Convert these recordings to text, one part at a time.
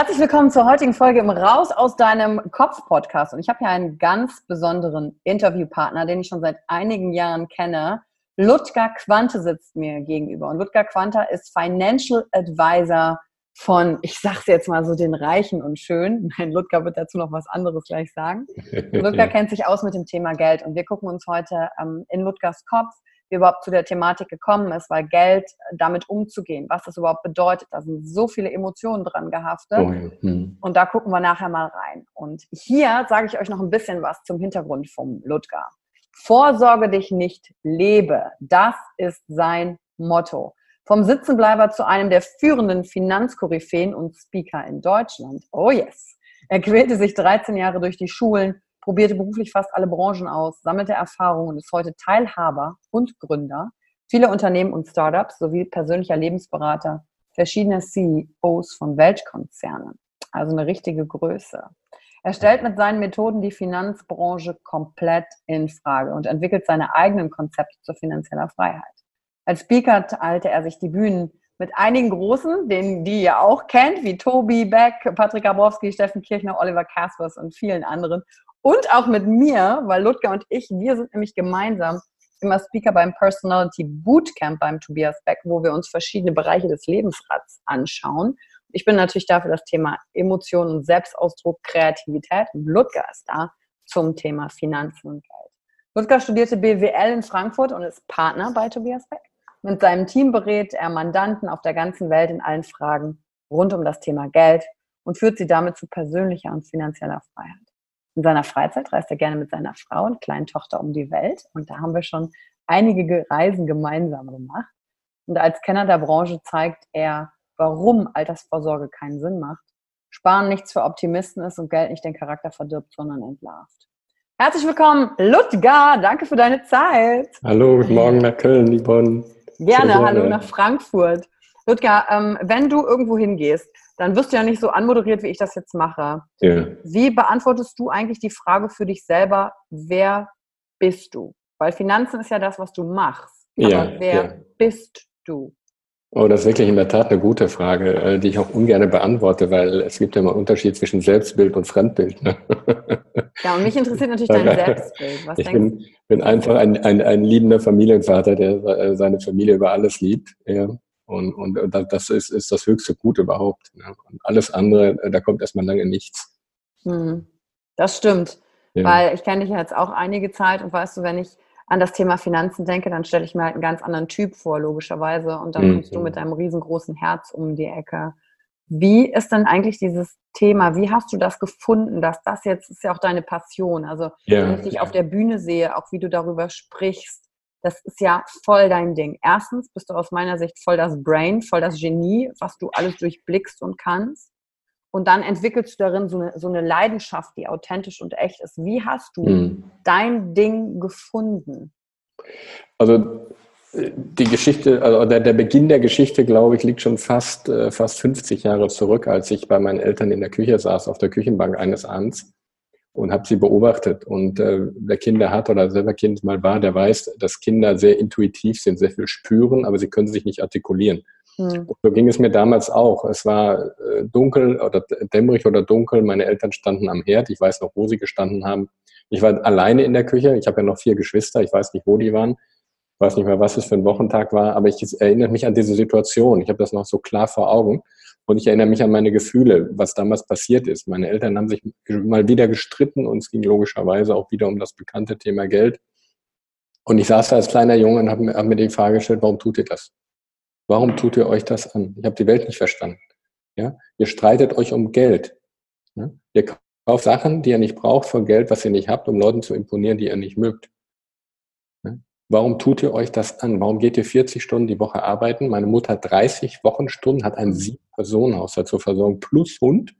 Herzlich willkommen zur heutigen Folge im Raus aus deinem Kopf Podcast. Und ich habe hier einen ganz besonderen Interviewpartner, den ich schon seit einigen Jahren kenne. Ludger Quante sitzt mir gegenüber. Und Ludger Quante ist Financial Advisor von, ich sag's jetzt mal so, den Reichen und Schön. Mein Ludger wird dazu noch was anderes gleich sagen. Ludger kennt sich aus mit dem Thema Geld. Und wir gucken uns heute ähm, in Ludgers Kopf wie überhaupt zu der Thematik gekommen ist, weil Geld äh, damit umzugehen, was das überhaupt bedeutet, da sind so viele Emotionen dran gehaftet. Oh ja. hm. Und da gucken wir nachher mal rein. Und hier sage ich euch noch ein bisschen was zum Hintergrund vom Ludger. Vorsorge dich nicht, lebe. Das ist sein Motto. Vom Sitzenbleiber zu einem der führenden Finanzkoryphäen und Speaker in Deutschland. Oh yes. Er quälte sich 13 Jahre durch die Schulen, probierte beruflich fast alle Branchen aus, sammelte Erfahrungen und ist heute Teilhaber und Gründer vieler Unternehmen und Startups sowie persönlicher Lebensberater verschiedener CEOs von Weltkonzernen. Also eine richtige Größe. Er stellt mit seinen Methoden die Finanzbranche komplett in Frage und entwickelt seine eigenen Konzepte zur finanzieller Freiheit. Als Speaker teilte er sich die Bühnen mit einigen Großen, den die ihr auch kennt, wie Tobi Beck, Patrick Gabrowski, Steffen Kirchner, Oliver Kaspers und vielen anderen und auch mit mir, weil Ludger und ich, wir sind nämlich gemeinsam immer Speaker beim Personality Bootcamp beim Tobias Beck, wo wir uns verschiedene Bereiche des Lebensrads anschauen. Ich bin natürlich da für das Thema Emotionen und Selbstausdruck, Kreativität und Ludger ist da zum Thema Finanzen und Geld. Ludger studierte BWL in Frankfurt und ist Partner bei Tobias Beck. Mit seinem Team berät er Mandanten auf der ganzen Welt in allen Fragen rund um das Thema Geld und führt sie damit zu persönlicher und finanzieller Freiheit. In seiner Freizeit reist er gerne mit seiner Frau und kleinen Tochter um die Welt. Und da haben wir schon einige Reisen gemeinsam gemacht. Und als Kenner der Branche zeigt er, warum Altersvorsorge keinen Sinn macht. Sparen nichts für Optimisten ist und Geld nicht den Charakter verdirbt, sondern entlarvt. Herzlich willkommen, Ludger. Danke für deine Zeit. Hallo, guten Morgen nach Köln, Yvonne. Gerne, hallo nach Frankfurt. Ludger, ähm, wenn du irgendwo hingehst, dann wirst du ja nicht so anmoderiert, wie ich das jetzt mache. Ja. Wie beantwortest du eigentlich die Frage für dich selber, wer bist du? Weil Finanzen ist ja das, was du machst. Aber ja, wer ja. bist du? Oh, das ist wirklich in der Tat eine gute Frage, äh, die ich auch ungern beantworte, weil es gibt ja immer einen Unterschied zwischen Selbstbild und Fremdbild. Ne? Ja, und mich interessiert natürlich dein Selbstbild. Was ich bin, bin einfach ein, ein, ein liebender Familienvater, der äh, seine Familie über alles liebt. Ja. Und, und, und das ist, ist das höchste Gut überhaupt. Ne? Und alles andere, äh, da kommt erstmal lange nichts. Hm, das stimmt. Ja. Weil ich kenne dich jetzt auch einige Zeit und weißt du, wenn ich an das Thema Finanzen denke, dann stelle ich mir halt einen ganz anderen Typ vor, logischerweise. Und dann mhm. kommst du mit deinem riesengroßen Herz um die Ecke. Wie ist denn eigentlich dieses Thema? Wie hast du das gefunden, dass das jetzt ist ja auch deine Passion? Also ja, wenn ich dich ja. auf der Bühne sehe, auch wie du darüber sprichst, das ist ja voll dein Ding. Erstens bist du aus meiner Sicht voll das Brain, voll das Genie, was du alles durchblickst und kannst. Und dann entwickelst du darin so eine, so eine Leidenschaft, die authentisch und echt ist. Wie hast du hm. dein Ding gefunden? Also die Geschichte, also der, der, Beginn der Geschichte, glaube ich, liegt schon fast, äh, fast 50 Jahre zurück, als ich bei meinen Eltern in der Küche saß, auf der Küchenbank eines Abends und habe sie beobachtet. Und äh, wer Kinder hat oder selber Kind mal war, der weiß, dass Kinder sehr intuitiv sind, sehr viel spüren, aber sie können sich nicht artikulieren. Mhm. So ging es mir damals auch. Es war äh, dunkel oder dämmerig oder dunkel. Meine Eltern standen am Herd. Ich weiß noch, wo sie gestanden haben. Ich war alleine in der Küche. Ich habe ja noch vier Geschwister. Ich weiß nicht, wo die waren. Ich weiß nicht mehr, was es für ein Wochentag war. Aber ich erinnere mich an diese Situation. Ich habe das noch so klar vor Augen. Und ich erinnere mich an meine Gefühle, was damals passiert ist. Meine Eltern haben sich mal wieder gestritten und es ging logischerweise auch wieder um das bekannte Thema Geld. Und ich saß da als kleiner Junge und habe mir, hab mir die Frage gestellt, warum tut ihr das? Warum tut ihr euch das an? Ich habe die Welt nicht verstanden. Ja? Ihr streitet euch um Geld. Ja? Ihr kauft Sachen, die ihr nicht braucht, von Geld, was ihr nicht habt, um Leuten zu imponieren, die ihr nicht mögt. Warum tut ihr euch das an? Warum geht ihr 40 Stunden die Woche arbeiten? Meine Mutter hat 30 Wochenstunden, hat ein Sieben-Personen-Haushalt zur Versorgung plus Hund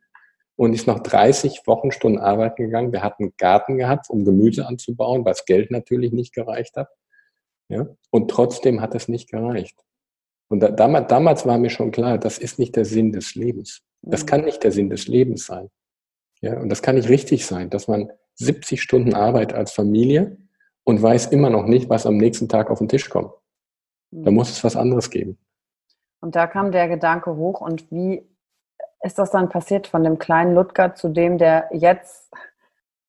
und ist noch 30 Wochenstunden arbeiten gegangen. Wir hatten einen Garten gehabt, um Gemüse anzubauen, was Geld natürlich nicht gereicht hat. Ja? Und trotzdem hat es nicht gereicht. Und da, damals, damals war mir schon klar, das ist nicht der Sinn des Lebens. Das mhm. kann nicht der Sinn des Lebens sein. Ja, und das kann nicht richtig sein, dass man 70 Stunden Arbeit als Familie und weiß immer noch nicht, was am nächsten Tag auf den Tisch kommt. Da mhm. muss es was anderes geben. Und da kam der Gedanke hoch und wie ist das dann passiert von dem kleinen Ludger zu dem, der jetzt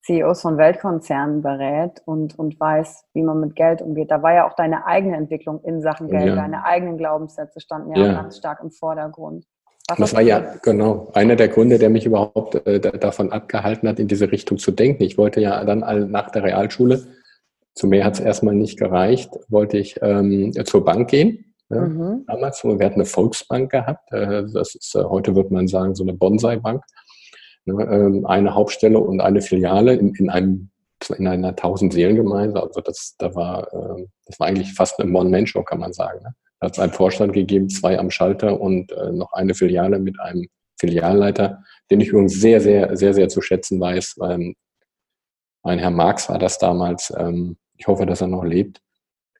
CEOs von Weltkonzernen berät und, und weiß, wie man mit Geld umgeht. Da war ja auch deine eigene Entwicklung in Sachen Geld, ja. deine eigenen Glaubenssätze standen ja, ja. ganz stark im Vordergrund. Was das war ja, genau, einer der Gründe, der mich überhaupt äh, davon abgehalten hat, in diese Richtung zu denken. Ich wollte ja dann nach der Realschule, zu mehr hat es erstmal nicht gereicht, wollte ich ähm, zur Bank gehen. Ja, mhm. Damals, wir hatten eine Volksbank gehabt. Äh, das ist, äh, heute würde man sagen, so eine Bonsai-Bank. Ne, ähm, eine Hauptstelle und eine Filiale in, in einem in einer tausend Seelengemeinde. Also das, da war, ähm, das war eigentlich fast eine One-Man-Show, kann man sagen. Ne? Da hat es einen Vorstand gegeben, zwei am Schalter und äh, noch eine Filiale mit einem Filialleiter, den ich übrigens sehr, sehr, sehr, sehr zu schätzen weiß. Ähm, ein Herr Marx war das damals. Ich hoffe, dass er noch lebt.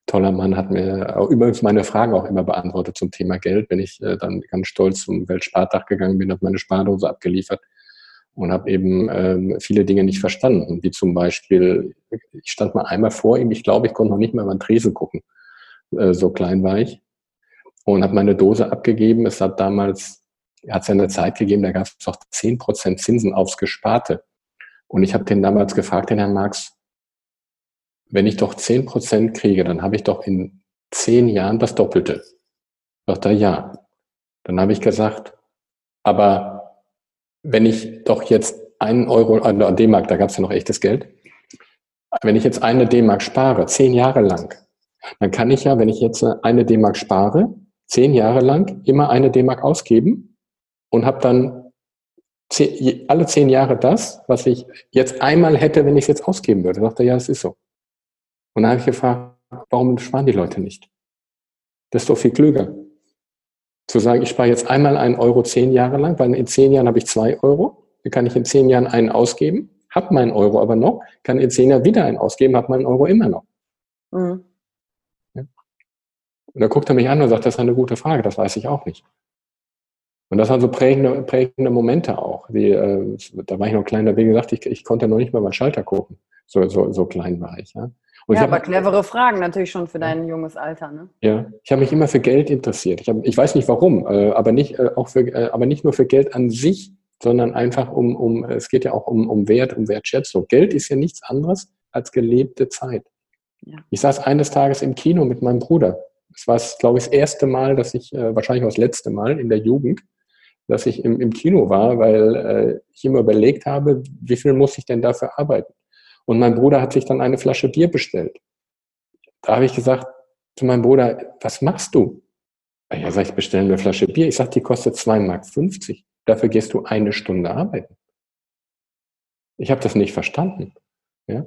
Toller Mann hat mir übrigens meine Fragen auch immer beantwortet zum Thema Geld. Wenn ich äh, dann ganz stolz zum Weltspartag gegangen bin, hat meine Spardose abgeliefert und habe eben ähm, viele Dinge nicht verstanden, wie zum Beispiel, ich stand mal einmal vor ihm, ich glaube, ich konnte noch nicht mehr über den Tresen gucken, äh, so klein war ich, und habe meine Dose abgegeben. Es hat damals, hat es ja eine Zeit gegeben, da gab es auch zehn Prozent Zinsen aufs Gesparte. Und ich habe den damals gefragt, den Herrn Marx, wenn ich doch zehn Prozent kriege, dann habe ich doch in zehn Jahren das Doppelte. Sagt er, ja. Dann habe ich gesagt, aber wenn ich doch jetzt einen Euro, äh, D-Mark, da gab es ja noch echtes Geld, wenn ich jetzt eine D-Mark spare, zehn Jahre lang, dann kann ich ja, wenn ich jetzt eine D-Mark spare, zehn Jahre lang immer eine D-Mark ausgeben und habe dann zehn, alle zehn Jahre das, was ich jetzt einmal hätte, wenn ich es jetzt ausgeben würde. Dachte er, ja, das ist so. Und dann habe ich gefragt, warum sparen die Leute nicht? Das ist doch viel klüger zu sagen, ich spare jetzt einmal einen Euro zehn Jahre lang, weil in zehn Jahren habe ich zwei Euro, dann kann ich in zehn Jahren einen ausgeben, habe meinen Euro aber noch, kann in zehn Jahren wieder einen ausgeben, habe meinen Euro immer noch. Mhm. Ja. Und da guckt er mich an und sagt, das ist eine gute Frage, das weiß ich auch nicht. Und das waren so prägende, prägende Momente auch. Die, äh, da war ich noch klein, wie gesagt, ich, ich konnte noch nicht mal meinen Schalter gucken. So, so, so klein war ich. Ja. Und ja, aber clevere Fragen natürlich schon für dein junges Alter, ne? Ja, ich habe mich immer für Geld interessiert. Ich, hab, ich weiß nicht warum, äh, aber nicht äh, auch für, äh, aber nicht nur für Geld an sich, sondern einfach um, um es geht ja auch um, um Wert, um Wertschätzung. Geld ist ja nichts anderes als gelebte Zeit. Ja. Ich saß eines Tages im Kino mit meinem Bruder. Es war, glaube ich, das erste Mal, dass ich, äh, wahrscheinlich auch das letzte Mal in der Jugend, dass ich im, im Kino war, weil äh, ich immer überlegt habe, wie viel muss ich denn dafür arbeiten? Und mein Bruder hat sich dann eine Flasche Bier bestellt. Da habe ich gesagt zu meinem Bruder, was machst du? Ja, sag ich, bestelle eine Flasche Bier. Ich sage, die kostet 2,50 Mark. Dafür gehst du eine Stunde arbeiten. Ich habe das nicht verstanden. Ja?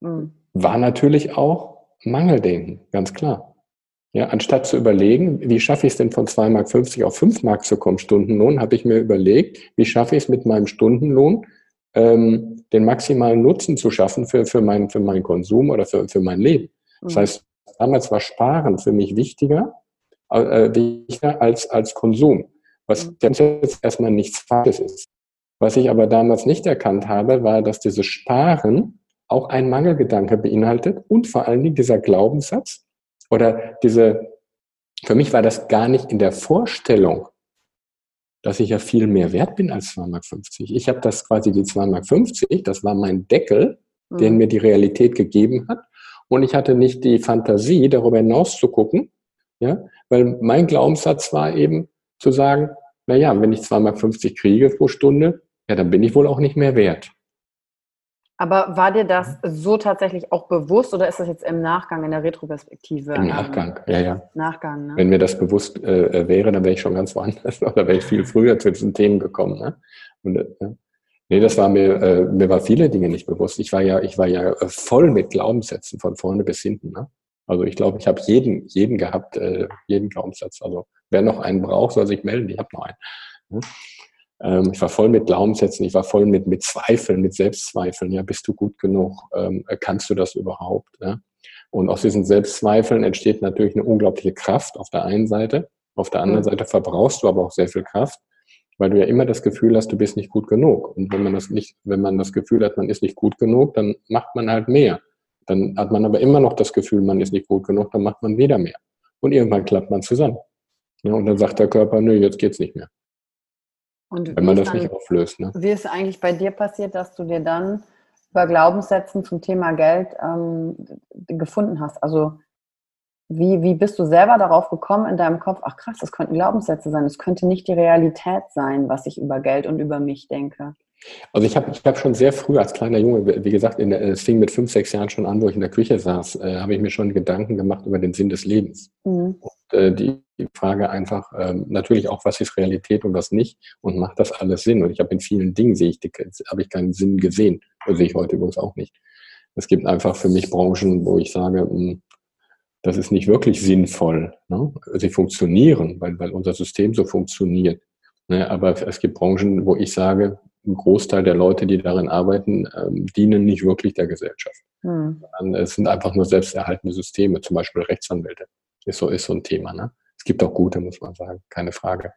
Mhm. War natürlich auch Mangeldenken, ganz klar. Ja, anstatt zu überlegen, wie schaffe ich es denn von 2,50 Mark auf 5 Mark zu kommen, Stundenlohn, habe ich mir überlegt, wie schaffe ich es mit meinem Stundenlohn, ähm, den maximalen Nutzen zu schaffen für, für, mein, für meinen Konsum oder für, für mein Leben. Das mhm. heißt, damals war Sparen für mich wichtiger, äh, wichtiger als, als Konsum, was mhm. jetzt erstmal nichts Falsches ist. Was ich aber damals nicht erkannt habe, war, dass dieses Sparen auch ein Mangelgedanke beinhaltet und vor allen Dingen dieser Glaubenssatz oder diese, für mich war das gar nicht in der Vorstellung, dass ich ja viel mehr wert bin als 2,50 Mark. Ich habe das quasi die 2,50 Mark, das war mein Deckel, mhm. den mir die Realität gegeben hat. Und ich hatte nicht die Fantasie, darüber hinaus zu gucken, ja, weil mein Glaubenssatz war eben zu sagen, na ja, wenn ich 2,50 Mark kriege pro Stunde, ja, dann bin ich wohl auch nicht mehr wert. Aber war dir das so tatsächlich auch bewusst oder ist das jetzt im Nachgang, in der Retroperspektive? Im Nachgang, ähm, ja, ja. Nachgang, ne? Wenn mir das bewusst äh, wäre, dann wäre ich schon ganz woanders oder wäre ich viel früher zu diesen Themen gekommen. Ne? Und, äh, nee, das war mir, äh, mir war viele Dinge nicht bewusst. Ich war ja, ich war ja äh, voll mit Glaubenssätzen von vorne bis hinten. Ne? Also ich glaube, ich habe jeden, jeden gehabt, äh, jeden Glaubenssatz. Also wer noch einen braucht, soll sich melden. Ich habe noch einen. Ne? Ähm, ich war voll mit Glaubenssätzen, ich war voll mit, mit Zweifeln, mit Selbstzweifeln. Ja, bist du gut genug? Ähm, kannst du das überhaupt? Ja? Und aus diesen Selbstzweifeln entsteht natürlich eine unglaubliche Kraft auf der einen Seite. Auf der anderen mhm. Seite verbrauchst du aber auch sehr viel Kraft, weil du ja immer das Gefühl hast, du bist nicht gut genug. Und wenn man das nicht, wenn man das Gefühl hat, man ist nicht gut genug, dann macht man halt mehr. Dann hat man aber immer noch das Gefühl, man ist nicht gut genug, dann macht man wieder mehr. Und irgendwann klappt man zusammen. Ja, und dann sagt der Körper, nö, jetzt geht's nicht mehr. Und wenn man das dann, nicht auflöst. Ne? Wie ist eigentlich bei dir passiert, dass du dir dann über Glaubenssätzen zum Thema Geld ähm, gefunden hast? Also wie, wie bist du selber darauf gekommen in deinem Kopf, ach krass, das könnten Glaubenssätze sein, es könnte nicht die Realität sein, was ich über Geld und über mich denke? Also ich habe ich hab schon sehr früh als kleiner Junge, wie gesagt, in es fing mit fünf, sechs Jahren schon an, wo ich in der Küche saß, äh, habe ich mir schon Gedanken gemacht über den Sinn des Lebens. Mhm. Und äh, die, die Frage einfach, ähm, natürlich auch, was ist Realität und was nicht und macht das alles Sinn? Und ich habe in vielen Dingen, sehe ich, habe ich keinen Sinn gesehen. Sehe ich heute übrigens auch nicht. Es gibt einfach für mich Branchen, wo ich sage, mh, hm, das ist nicht wirklich sinnvoll. Ne? Sie funktionieren, weil, weil unser System so funktioniert. Ne? Aber es gibt Branchen, wo ich sage, ein Großteil der Leute, die darin arbeiten, ähm, dienen nicht wirklich der Gesellschaft. Hm. Es sind einfach nur selbsterhaltende Systeme, zum Beispiel Rechtsanwälte. Ist so, ist so ein Thema. Ne? Es gibt auch gute, muss man sagen, keine Frage.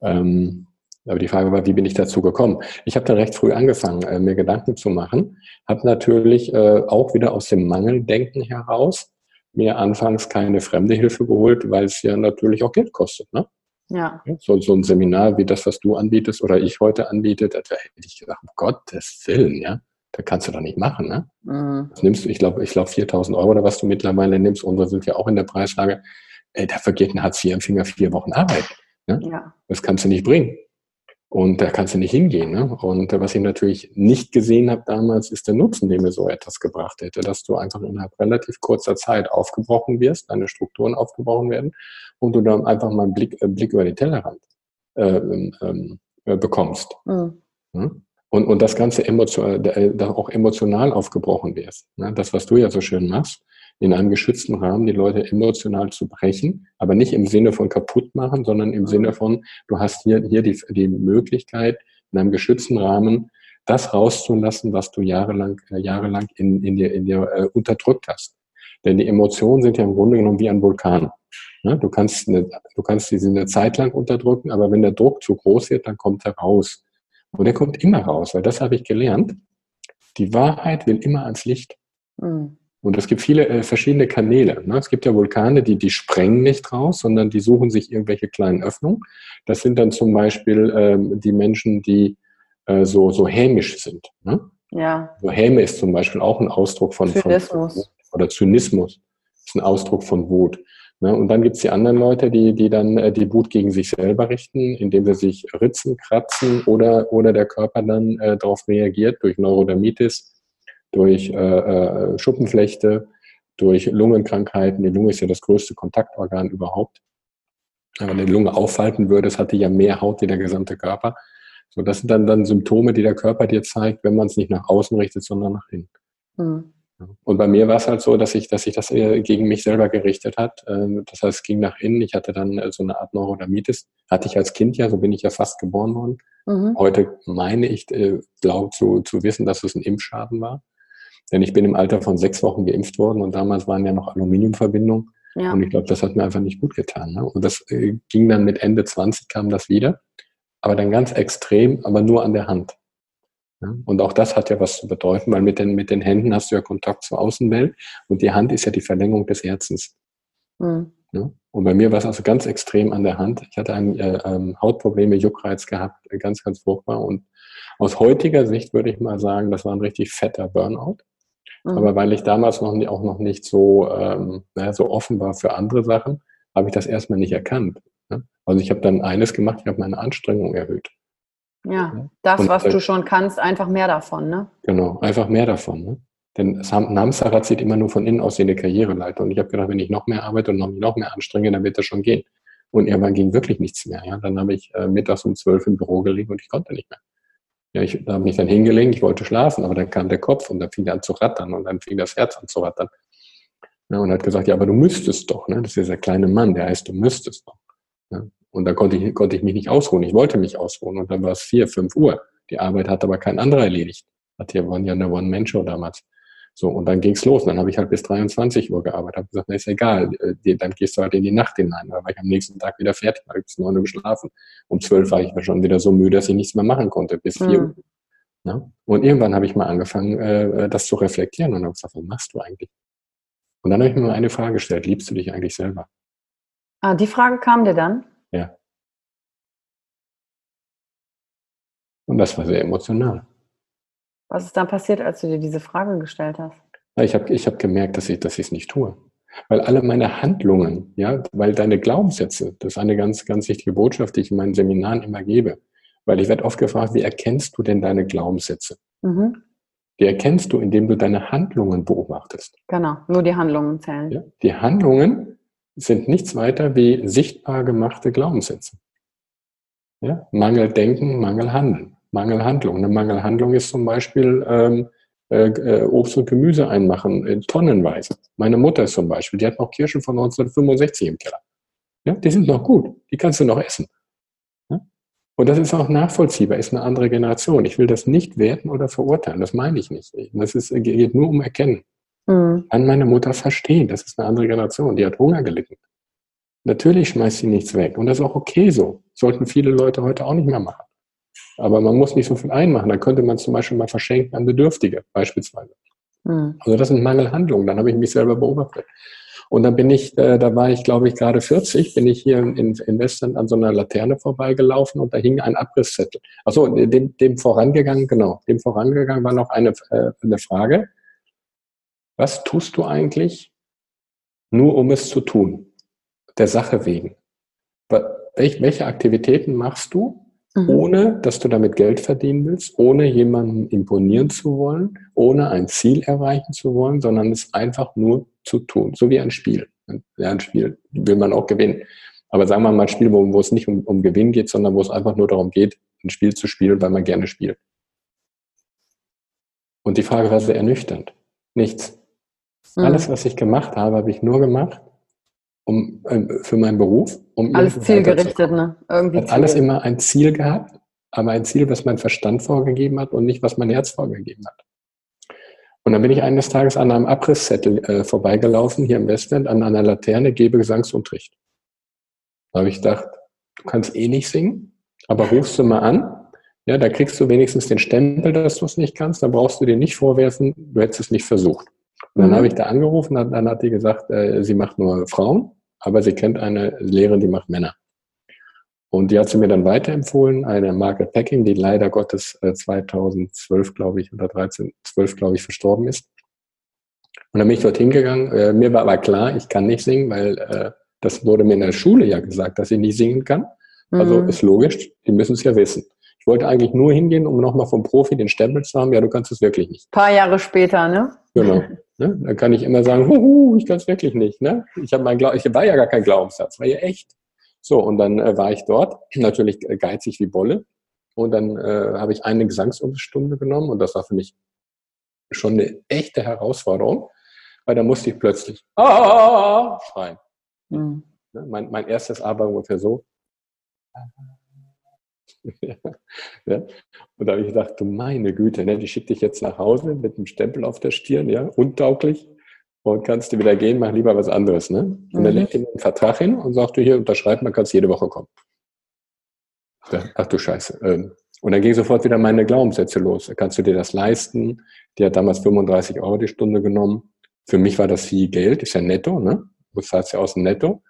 Ähm, aber die Frage war, wie bin ich dazu gekommen? Ich habe dann recht früh angefangen, äh, mir Gedanken zu machen, habe natürlich äh, auch wieder aus dem Mangeldenken heraus mir anfangs keine fremde Hilfe geholt, weil es ja natürlich auch Geld kostet. Ne? Ja. So, so ein Seminar wie das, was du anbietest oder ich heute anbiete, da hätte ich gesagt, um Gottes Willen, ja, da kannst du doch nicht machen, ne? Mhm. Das nimmst du, ich glaube, ich glaube 4000 Euro oder was du mittlerweile nimmst, unsere sind ja auch in der Preislage, ey, da vergeht ein Hartz-IV-Empfänger vier Wochen Arbeit. Ne? Ja. Das kannst du nicht bringen. Und da kannst du nicht hingehen. Ne? Und was ich natürlich nicht gesehen habe damals, ist der Nutzen, den mir so etwas gebracht hätte, dass du einfach innerhalb relativ kurzer Zeit aufgebrochen wirst, deine Strukturen aufgebrochen werden und du dann einfach mal einen Blick, äh, Blick über die Tellerrand äh, ähm, ähm äh, bekommst. Mhm. Und, und das Ganze emotion, äh, auch emotional aufgebrochen wirst. Ne? Das, was du ja so schön machst, in einem geschützten Rahmen die Leute emotional zu brechen, aber nicht im Sinne von kaputt machen, sondern im Sinne von, du hast hier, hier die, die Möglichkeit, in einem geschützten Rahmen das rauszulassen, was du jahrelang, äh, jahrelang in, in dir, in dir äh, unterdrückt hast. Denn die Emotionen sind ja im Grunde genommen wie ein Vulkan. Ja, du kannst, eine, du kannst diese eine Zeit lang unterdrücken, aber wenn der Druck zu groß wird, dann kommt er raus. Und er kommt immer raus, weil das habe ich gelernt. Die Wahrheit will immer ans Licht. Mhm. Und es gibt viele äh, verschiedene Kanäle. Ne? Es gibt ja Vulkane, die, die sprengen nicht raus, sondern die suchen sich irgendwelche kleinen Öffnungen. Das sind dann zum Beispiel ähm, die Menschen, die äh, so, so hämisch sind. Ne? Ja. So Häme ist zum Beispiel auch ein Ausdruck von Zynismus. Von, oder Zynismus ist ein Ausdruck von Wut. Ne? Und dann gibt's die anderen Leute, die, die dann äh, die Wut gegen sich selber richten, indem sie sich ritzen, kratzen oder, oder der Körper dann äh, darauf reagiert durch Neurodermitis, durch äh, äh, Schuppenflechte, durch Lungenkrankheiten. Die Lunge ist ja das größte Kontaktorgan überhaupt. Wenn man die Lunge aufhalten würde, es hatte ja mehr Haut wie der gesamte Körper. So, das sind dann, dann Symptome, die der Körper dir zeigt, wenn man es nicht nach außen richtet, sondern nach innen. Mhm. Und bei mir war es halt so, dass ich, dass ich das gegen mich selber gerichtet hat. Ähm, das heißt, es ging nach innen. Ich hatte dann äh, so eine Art Neurodermitis. Hatte ich als Kind ja, so bin ich ja fast geboren worden. Mhm. Heute meine ich, äh, glaube zu, zu wissen, dass es ein Impfschaden war. Denn ich bin im Alter von sechs Wochen geimpft worden und damals waren ja noch Aluminiumverbindungen. Ja. Und ich glaube, das hat mir einfach nicht gut getan. Ne? Und das äh, ging dann mit Ende 20 kam das wieder aber dann ganz extrem, aber nur an der Hand. Ja? Und auch das hat ja was zu bedeuten, weil mit den, mit den Händen hast du ja Kontakt zur Außenwelt und die Hand ist ja die Verlängerung des Herzens. Mhm. Ja? Und bei mir war es also ganz extrem an der Hand. Ich hatte ein äh, ähm, Hautprobleme, Juckreiz gehabt, ganz, ganz furchtbar. Und aus heutiger Sicht würde ich mal sagen, das war ein richtig fetter Burnout. Mhm. Aber weil ich damals noch nie, auch noch nicht so, ähm, naja, so offen war für andere Sachen, habe ich das erstmal nicht erkannt. Ne? Also ich habe dann eines gemacht, ich habe meine Anstrengung erhöht. Ja, das, und, was du schon kannst, einfach mehr davon, ne? Genau, einfach mehr davon. Ne? Denn ein Hamsterrad sieht immer nur von innen aus wie eine Karriereleiter. Und ich habe gedacht, wenn ich noch mehr arbeite und noch, noch mehr anstrenge, dann wird das schon gehen. Und irgendwann ging wirklich nichts mehr. Ja? Dann habe ich äh, mittags um zwölf im Büro gelegen und ich konnte nicht mehr. Ja, ich habe mich dann hingelegt, ich wollte schlafen, aber dann kam der Kopf und dann fing er an zu rattern und dann fing das Herz an zu rattern. Ja, und hat gesagt, ja, aber du müsstest doch, ne? Das ist dieser kleine Mann, der heißt, du müsstest doch. Ja? Und da konnte ich, konnte ich mich nicht ausruhen. Ich wollte mich ausruhen. Und dann war es vier, fünf Uhr. Die Arbeit hat aber kein anderer erledigt. Hat hier waren ja eine One-Man-Show damals. So, und dann ging's los. Und dann habe ich halt bis 23 Uhr gearbeitet. Habe gesagt, na ist egal, äh, dann gehst du halt in die Nacht hinein. Da war ich am nächsten Tag wieder fertig, habe bis neun Uhr geschlafen. Um zwölf war ich schon wieder so müde, dass ich nichts mehr machen konnte, bis vier mhm. Uhr. Ja? Und irgendwann habe ich mal angefangen, äh, das zu reflektieren und habe gesagt, was machst du eigentlich? Und dann habe ich mir mal eine Frage gestellt, liebst du dich eigentlich selber? Ah, die Frage kam dir dann? Ja. Und das war sehr emotional. Was ist dann passiert, als du dir diese Frage gestellt hast? Ich habe ich hab gemerkt, dass ich dass es nicht tue. Weil alle meine Handlungen, ja, weil deine Glaubenssätze, das ist eine ganz, ganz wichtige Botschaft, die ich in meinen Seminaren immer gebe. Weil ich werde oft gefragt, wie erkennst du denn deine Glaubenssätze? Mhm. Die erkennst du, indem du deine Handlungen beobachtest. Genau, nur die Handlungen zählen. Ja, die Handlungen sind nichts weiter wie sichtbar gemachte Glaubenssätze. Ja? Mangeldenken, Mangelhandeln, Mangelhandlung. Eine Mangelhandlung ist zum Beispiel ähm, äh, äh, Obst und Gemüse einmachen, äh, tonnenweise. Meine Mutter zum Beispiel, die hat noch Kirschen von 1965 im Keller. Ja? Die sind noch gut, die kannst du noch essen. Ja? Und das ist auch nachvollziehbar, ist eine andere Generation. Ich will das nicht werten oder verurteilen, das meine ich nicht. Das ist, geht nur um Erkennen. Mhm. Kann meine Mutter verstehen. Das ist eine andere Generation. Die hat Hunger gelitten. Natürlich schmeißt sie nichts weg. Und das ist auch okay so. Sollten viele Leute heute auch nicht mehr machen. Aber man muss nicht so viel einmachen. Da könnte man zum Beispiel mal verschenken an Bedürftige, beispielsweise. Mhm. Also das sind Mangelhandlungen. Dann habe ich mich selber beobachtet. Und dann bin ich, äh, da war ich, glaube ich, gerade 40, bin ich hier in, in Westland an so einer Laterne vorbeigelaufen und da hing ein Abrisszettel. Also dem, dem vorangegangen, genau, dem vorangegangen war noch eine, äh, eine Frage. Was tust du eigentlich nur, um es zu tun? Der Sache wegen. Welche Aktivitäten machst du, mhm. ohne dass du damit Geld verdienen willst, ohne jemandem imponieren zu wollen, ohne ein Ziel erreichen zu wollen, sondern es einfach nur zu tun, so wie ein Spiel. Ja, ein Spiel will man auch gewinnen. Aber sagen wir mal ein Spiel, wo, wo es nicht um, um Gewinn geht, sondern wo es einfach nur darum geht, ein Spiel zu spielen, weil man gerne spielt. Und die Frage war sehr ernüchternd. Nichts. Mhm. Alles, was ich gemacht habe, habe ich nur gemacht, um äh, für meinen Beruf, um alles zielgerichtet, ne? Irgendwie hat alles immer ein Ziel gehabt, aber ein Ziel, was mein Verstand vorgegeben hat und nicht, was mein Herz vorgegeben hat. Und dann bin ich eines Tages an einem Abrisszettel äh, vorbeigelaufen, hier im Westend, an einer Laterne, gebe Gesangsunterricht. Da habe ich gedacht, du kannst eh nicht singen, aber rufst du mal an, ja, da kriegst du wenigstens den Stempel, dass du es nicht kannst, dann brauchst du dir nicht vorwerfen, du hättest es nicht versucht. Und dann mhm. habe ich da angerufen, dann, dann hat die gesagt, äh, sie macht nur Frauen, aber sie kennt eine Lehrerin, die macht Männer. Und die hat sie mir dann weiterempfohlen, eine Margaret Packing, die leider Gottes äh, 2012, glaube ich, oder 13, 12, glaube ich, verstorben ist. Und dann bin ich dorthin gegangen. Äh, mir war aber klar, ich kann nicht singen, weil äh, das wurde mir in der Schule ja gesagt, dass ich nicht singen kann. Also mhm. ist logisch, die müssen es ja wissen. Ich wollte eigentlich nur hingehen, um nochmal vom Profi den Stempel zu haben, ja, du kannst es wirklich nicht. Ein paar Jahre später, ne? Genau. Ne? Dann kann ich immer sagen, huhu, ich kann es wirklich nicht. Ne? Ich, mein ich war ja gar kein Glaubenssatz, war ja echt. So, und dann äh, war ich dort, natürlich geizig wie Bolle. Und dann äh, habe ich eine Gesangsunterstunde genommen und das war für mich schon eine echte Herausforderung, weil da musste ich plötzlich ah, schreien. Mhm. Mein, mein erstes A war ungefähr so. ja. Und da habe ich gedacht, du meine Güte, ne, die schickt dich jetzt nach Hause mit einem Stempel auf der Stirn, ja, untauglich. Und kannst du wieder gehen, mach lieber was anderes. Ne? Und mhm. dann legt ihm einen Vertrag hin und sagt, du hier unterschreiben, man kannst jede Woche kommen. Ach du Scheiße. Ähm, und dann ging sofort wieder meine Glaubenssätze los. Kannst du dir das leisten? Die hat damals 35 Euro die Stunde genommen. Für mich war das viel Geld, ist ja netto, ne? Du zahlst ja aus dem Netto.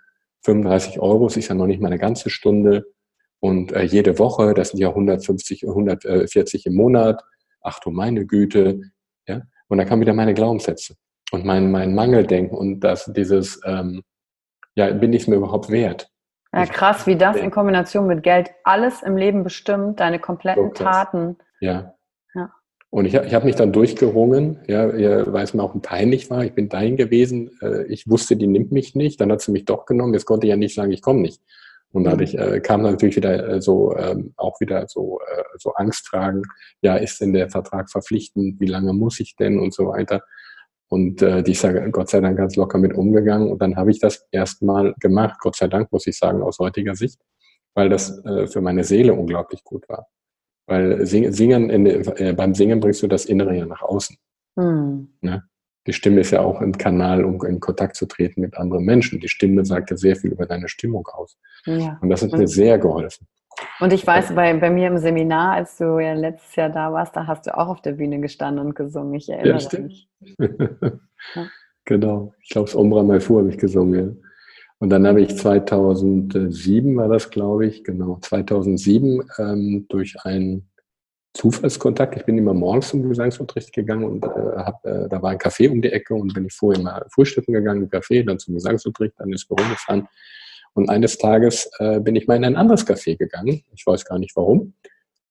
35 Euro, ist ja noch nicht mal eine ganze Stunde. Und äh, jede Woche, das sind ja 150, 140 im Monat. Ach du meine Güte. Ja? Und da kamen wieder meine Glaubenssätze und mein, mein Mangeldenken und das, dieses, ähm, ja, bin ich es mir überhaupt wert? Ja, krass, wie das in Kombination mit Geld alles im Leben bestimmt, deine kompletten so Taten. Ja. ja. Und ich, ich habe mich dann durchgerungen, ja, weil es mir auch peinlich war. Ich bin dahin gewesen, äh, ich wusste, die nimmt mich nicht, dann hat sie mich doch genommen. Jetzt konnte ich ja nicht sagen, ich komme nicht. Und dadurch mhm. äh, kam natürlich wieder äh, so ähm, auch wieder so äh, so Angstfragen. Ja, ist denn der Vertrag verpflichtend? Wie lange muss ich denn und so weiter? Und äh, die ist ja Gott sei Dank ganz locker mit umgegangen. Und dann habe ich das erstmal gemacht, Gott sei Dank, muss ich sagen, aus heutiger Sicht, weil das äh, für meine Seele unglaublich gut war. Weil sing, singen in, äh, beim Singen bringst du das Innere ja nach außen. Hm. Ne? Die Stimme ist ja auch ein Kanal, um in Kontakt zu treten mit anderen Menschen. Die Stimme sagt ja sehr viel über deine Stimmung aus. Ja. Und das hat mir sehr geholfen. Und ich weiß, bei, bei mir im Seminar, als du ja letztes Jahr da warst, da hast du auch auf der Bühne gestanden und gesungen. Ich erinnere ja, mich. ja. Genau. Ich glaube, das Ombra Malfu habe ich gesungen. Ja. Und dann habe ich 2007, war das, glaube ich, genau, 2007 ähm, durch einen Zufallskontakt. Ich bin immer morgens zum Gesangsunterricht gegangen und äh, hab, äh, da war ein Café um die Ecke und bin ich vorher mal frühstücken gegangen Café, dann zum Gesangsunterricht, dann ins Büro gefahren. Und eines Tages äh, bin ich mal in ein anderes Café gegangen. Ich weiß gar nicht warum.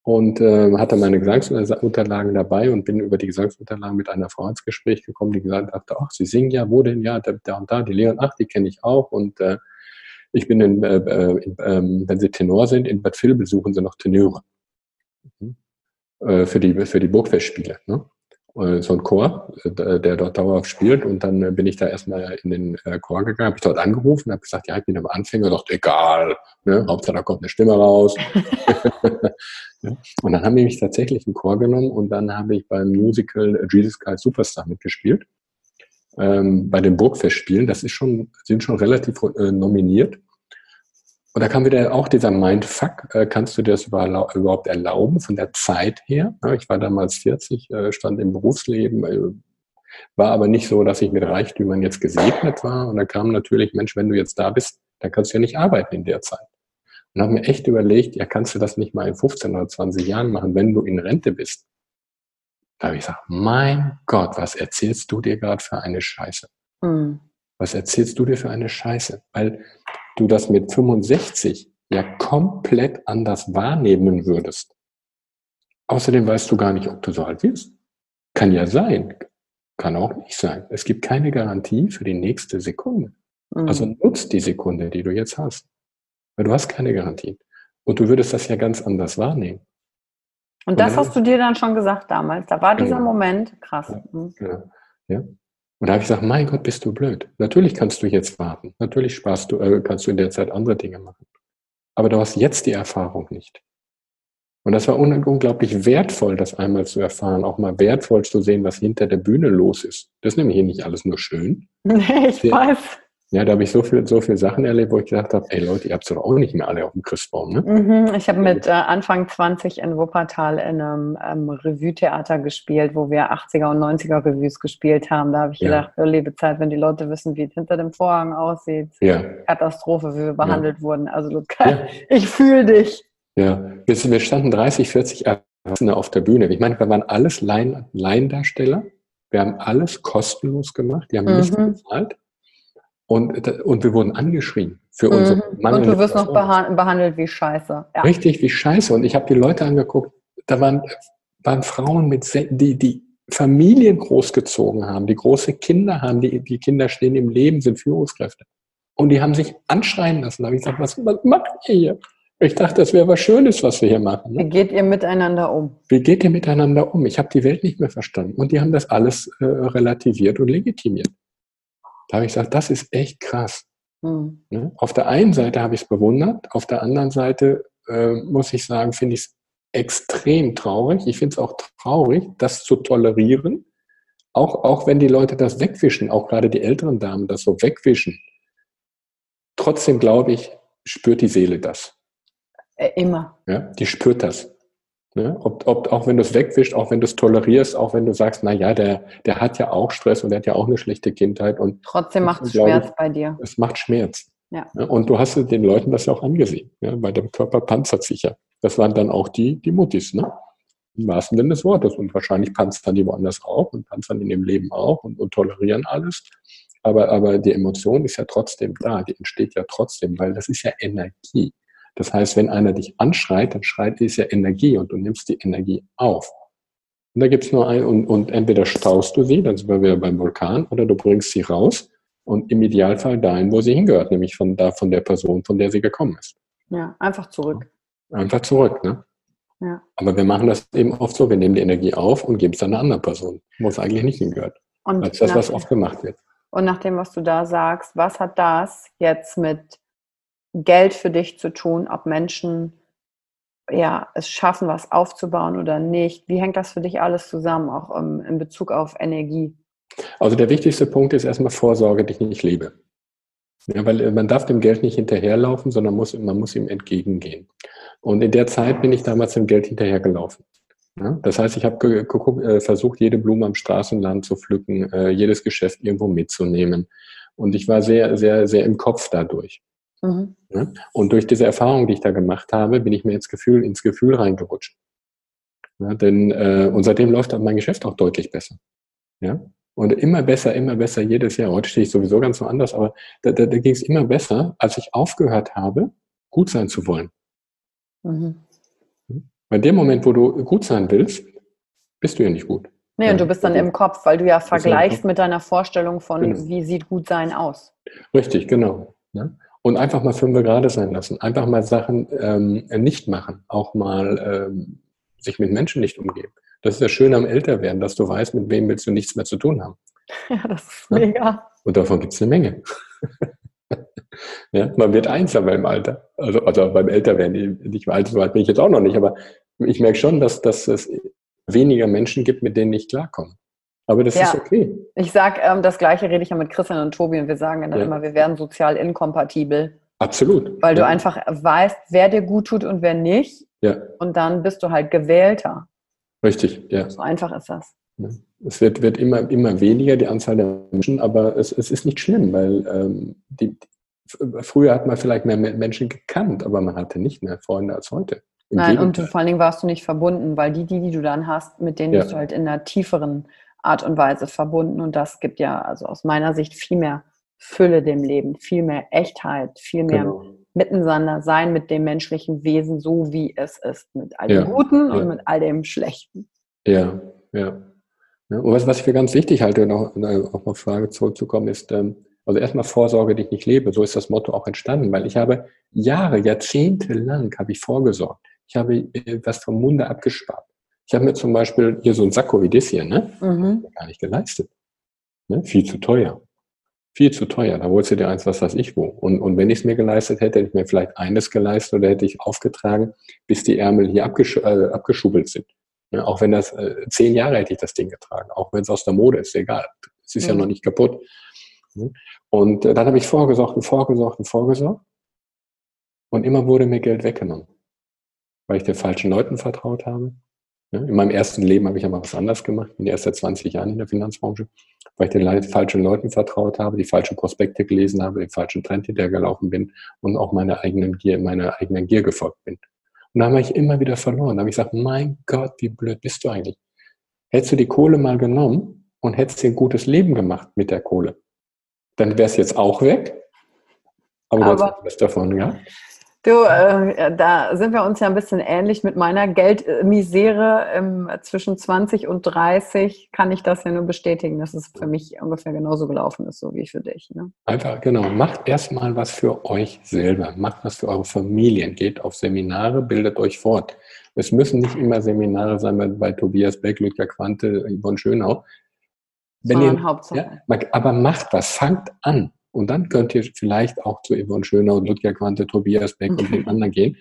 Und äh, hatte meine Gesangsunterlagen dabei und bin über die Gesangsunterlagen mit einer Frau ins Gespräch gekommen, die gesagt hat, ach, Sie singen ja, wo denn? Ja, da, da und da, die Leon, ach, die kenne ich auch. Und äh, ich bin, in, äh, äh in, äh, wenn Sie Tenor sind, in Bad Vilbel suchen Sie noch Tenöre. Mhm. Äh, für die, für die Burgfestspiele. Ne? Äh, so ein Chor, äh, der dort dauerhaft spielt. Und dann bin ich da erstmal in den Chor gegangen, habe ich dort angerufen, habe gesagt, ja, ich bin am Anfänger, dachte, egal, ne? Hauptsache da kommt eine Stimme raus. Und dann haben die mich tatsächlich in Chor genommen und dann habe ich beim Musical Jesus Christ Superstar mitgespielt. Ähm, bei den Burgfestspielen, das ist schon, sind schon relativ äh, nominiert. Und da kam wieder auch dieser Mindfuck. Äh, kannst du dir das überhaupt erlauben von der Zeit her? Ich war damals 40, äh, stand im Berufsleben, äh, war aber nicht so, dass ich mit Reichtümern jetzt gesegnet war. Und da kam natürlich, Mensch, wenn du jetzt da bist, dann kannst du ja nicht arbeiten in der Zeit. Und habe mir echt überlegt, ja, kannst du das nicht mal in 15 oder 20 Jahren machen, wenn du in Rente bist? Da habe ich gesagt, mein Gott, was erzählst du dir gerade für eine Scheiße? Mhm. Was erzählst du dir für eine Scheiße? Weil du das mit 65 ja komplett anders wahrnehmen würdest. Außerdem weißt du gar nicht, ob du so alt wirst. Kann ja sein. Kann auch nicht sein. Es gibt keine Garantie für die nächste Sekunde. Mhm. Also nutzt die Sekunde, die du jetzt hast. Weil du hast keine Garantie. Und du würdest das ja ganz anders wahrnehmen. Und das hast du dir dann schon gesagt damals. Da war dieser genau. Moment krass. Ja, ja, ja. Und da habe ich gesagt, mein Gott, bist du blöd. Natürlich kannst du jetzt warten. Natürlich sparst du, äh, kannst du in der Zeit andere Dinge machen. Aber du hast jetzt die Erfahrung nicht. Und das war un unglaublich wertvoll, das einmal zu erfahren, auch mal wertvoll zu sehen, was hinter der Bühne los ist. Das ist nämlich hier nicht alles nur schön. Nee, ich der, weiß. Ja, da habe ich so viel, so viele Sachen erlebt, wo ich gedacht habe, ey Leute, ihr habt es doch auch nicht mehr alle auf dem Christbaum, ne? Mhm, ich habe mit äh, Anfang 20 in Wuppertal in einem ähm, Revue-Theater gespielt, wo wir 80er und 90er Revues gespielt haben. Da habe ich ja. gedacht, oh, liebe Zeit, wenn die Leute wissen, wie es hinter dem Vorhang aussieht. Ja. Katastrophe, wie wir behandelt ja. wurden. Also Luca, ich fühle dich. Ja, wir, wir standen 30, 40 Erwachsene auf der Bühne. Ich meine, wir waren alles Laien, Laiendarsteller. Wir haben alles kostenlos gemacht. Die haben mhm. nichts bezahlt. Und, und wir wurden angeschrien für mhm. unsere Mann Und du wirst noch behandelt wie Scheiße. Ja. Richtig, wie Scheiße. Und ich habe die Leute angeguckt, da waren, waren Frauen, mit, die, die Familien großgezogen haben, die große Kinder haben, die, die Kinder stehen im Leben, sind Führungskräfte. Und die haben sich anschreien lassen. Da habe ich gesagt, was, was macht ihr hier? Ich dachte, das wäre was Schönes, was wir hier machen. Ne? Wie geht ihr miteinander um? Wie geht ihr miteinander um? Ich habe die Welt nicht mehr verstanden. Und die haben das alles äh, relativiert und legitimiert. Da habe ich gesagt, das ist echt krass. Mhm. Ne? Auf der einen Seite habe ich es bewundert, auf der anderen Seite äh, muss ich sagen, finde ich es extrem traurig. Ich finde es auch traurig, das zu tolerieren, auch, auch wenn die Leute das wegwischen, auch gerade die älteren Damen das so wegwischen. Trotzdem glaube ich, spürt die Seele das. Äh, immer. Ja, die spürt das. Ne? Ob, ob, auch wenn du es wegwischst, auch wenn du es tolerierst, auch wenn du sagst, na ja, der, der hat ja auch Stress und der hat ja auch eine schlechte Kindheit. Und Trotzdem macht es Schmerz ich, bei dir. Es macht Schmerz. Ja. ja. Und du hast den Leuten das ja auch angesehen. Ja? Bei dem Körper panzert sich ja. Das waren dann auch die, die Muttis, ne? Im wahrsten Sinne des Wortes. Und wahrscheinlich panzern die woanders auch und panzern in dem Leben auch und, und tolerieren alles. Aber, aber die Emotion ist ja trotzdem da, die entsteht ja trotzdem, weil das ist ja Energie. Das heißt, wenn einer dich anschreit, dann schreit ist ja Energie und du nimmst die Energie auf. Und da gibt's nur ein, und, und entweder staust du sie, dann sind wir wieder beim Vulkan, oder du bringst sie raus und im Idealfall dahin, wo sie hingehört, nämlich von da, von der Person, von der sie gekommen ist. Ja, einfach zurück. Einfach zurück, ne? Ja. Aber wir machen das eben oft so, wir nehmen die Energie auf und geben es dann einer anderen Person, wo es eigentlich nicht hingehört. Und das ist das, was oft gemacht wird. Und nach dem, was du da sagst, was hat das jetzt mit Geld für dich zu tun, ob Menschen ja, es schaffen, was aufzubauen oder nicht. Wie hängt das für dich alles zusammen, auch um, in Bezug auf Energie? Also der wichtigste Punkt ist erstmal Vorsorge, die ich nicht lebe. Ja, weil äh, man darf dem Geld nicht hinterherlaufen, sondern muss, man muss ihm entgegengehen. Und in der Zeit bin ich damals dem Geld hinterhergelaufen. Ja, das heißt, ich habe äh, versucht, jede Blume am Straßenland zu pflücken, äh, jedes Geschäft irgendwo mitzunehmen. Und ich war sehr, sehr, sehr im Kopf dadurch. Mhm. Ja? Und durch diese Erfahrung, die ich da gemacht habe, bin ich mir ins Gefühl, ins Gefühl reingerutscht. Ja, denn äh, und seitdem läuft mein Geschäft auch deutlich besser. Ja? Und immer besser, immer besser jedes Jahr. Heute stehe ich sowieso ganz so anders, aber da, da, da ging es immer besser, als ich aufgehört habe, gut sein zu wollen. Mhm. Bei dem Moment, wo du gut sein willst, bist du ja nicht gut. Nee, und du bist dann im Kopf, weil du ja vergleichst mit deiner Vorstellung von, genau. wie sieht gut sein aus. Richtig, genau. Ja? Und einfach mal fünf gerade sein lassen. Einfach mal Sachen ähm, nicht machen. Auch mal ähm, sich mit Menschen nicht umgeben. Das ist ja schön am Älterwerden, dass du weißt, mit wem willst du nichts mehr zu tun haben. Ja, das ist mega. Und davon gibt es eine Menge. ja, man wird einsamer im Alter. Also, also beim Älterwerden. Nicht mehr alt, so alt bin ich jetzt auch noch nicht, aber ich merke schon, dass, dass es weniger Menschen gibt, mit denen ich klarkomme. Aber das ja. ist okay. Ich sage, ähm, das Gleiche rede ich ja mit Christian und Tobi und wir sagen dann ja. immer, wir werden sozial inkompatibel. Absolut. Weil ja. du einfach weißt, wer dir gut tut und wer nicht. Ja. Und dann bist du halt gewählter. Richtig, ja. So einfach ist das. Es wird, wird immer, immer weniger, die Anzahl der Menschen, aber es, es ist nicht schlimm, weil ähm, die, früher hat man vielleicht mehr Menschen gekannt, aber man hatte nicht mehr Freunde als heute. Im Nein, Gegenteil. und du, vor allen Dingen warst du nicht verbunden, weil die, die, die du dann hast, mit denen bist du halt in einer tieferen Art und Weise verbunden. Und das gibt ja also aus meiner Sicht viel mehr Fülle dem Leben, viel mehr Echtheit, viel mehr genau. Miteinander sein mit dem menschlichen Wesen, so wie es ist, mit all dem ja, Guten ja. und mit all dem Schlechten. Ja, ja. ja und was, was ich für ganz wichtig halte, noch auf eine Frage zurückzukommen, ist, ähm, also erstmal Vorsorge, die ich nicht lebe. So ist das Motto auch entstanden, weil ich habe Jahre, Jahrzehnte lang habe ich vorgesorgt. Ich habe äh, was vom Munde abgespart. Ich habe mir zum Beispiel hier so ein Sakko wie das hier, ne? Mhm. Gar nicht geleistet. Ne? Viel zu teuer. Viel zu teuer. Da holst du dir eins, was weiß ich wo. Und, und wenn ich es mir geleistet hätte, hätte ich mir vielleicht eines geleistet oder hätte ich aufgetragen, bis die Ärmel hier abgesch äh, abgeschubbelt sind. Ne? Auch wenn das, äh, zehn Jahre hätte ich das Ding getragen. Auch wenn es aus der Mode ist, egal. Es ist mhm. ja noch nicht kaputt. Und äh, dann habe ich vorgesorgt und vorgesorgt und vorgesorgt. Und immer wurde mir Geld weggenommen, weil ich den falschen Leuten vertraut habe. In meinem ersten Leben habe ich aber was anderes gemacht. bin erst seit 20 Jahren in der Finanzbranche, weil ich den falschen Leuten vertraut habe, die falschen Prospekte gelesen habe, den falschen Trend hinterhergelaufen bin und auch meiner eigenen Gier, meiner eigenen Gier gefolgt bin. Und da habe ich immer wieder verloren. Da habe ich gesagt, mein Gott, wie blöd bist du eigentlich? Hättest du die Kohle mal genommen und hättest dir ein gutes Leben gemacht mit der Kohle, dann wäre es jetzt auch weg. Aber, aber du hast was davon, ja? Du, äh, da sind wir uns ja ein bisschen ähnlich mit meiner Geldmisere. Ähm, zwischen 20 und 30 kann ich das ja nur bestätigen, dass es für mich ungefähr genauso gelaufen ist, so wie für dich. Ne? Einfach, genau. Macht erstmal was für euch selber. Macht was für eure Familien. Geht auf Seminare, bildet euch fort. Es müssen nicht immer Seminare sein bei, bei Tobias Beck, Ludger Quante, Yvonne Schönau. Wenn ihr, Hauptsache. Ja, aber macht was, fangt an. Und dann könnt ihr vielleicht auch zu Yvonne Schöner und Ludger Quante, Tobias Beck und den anderen gehen.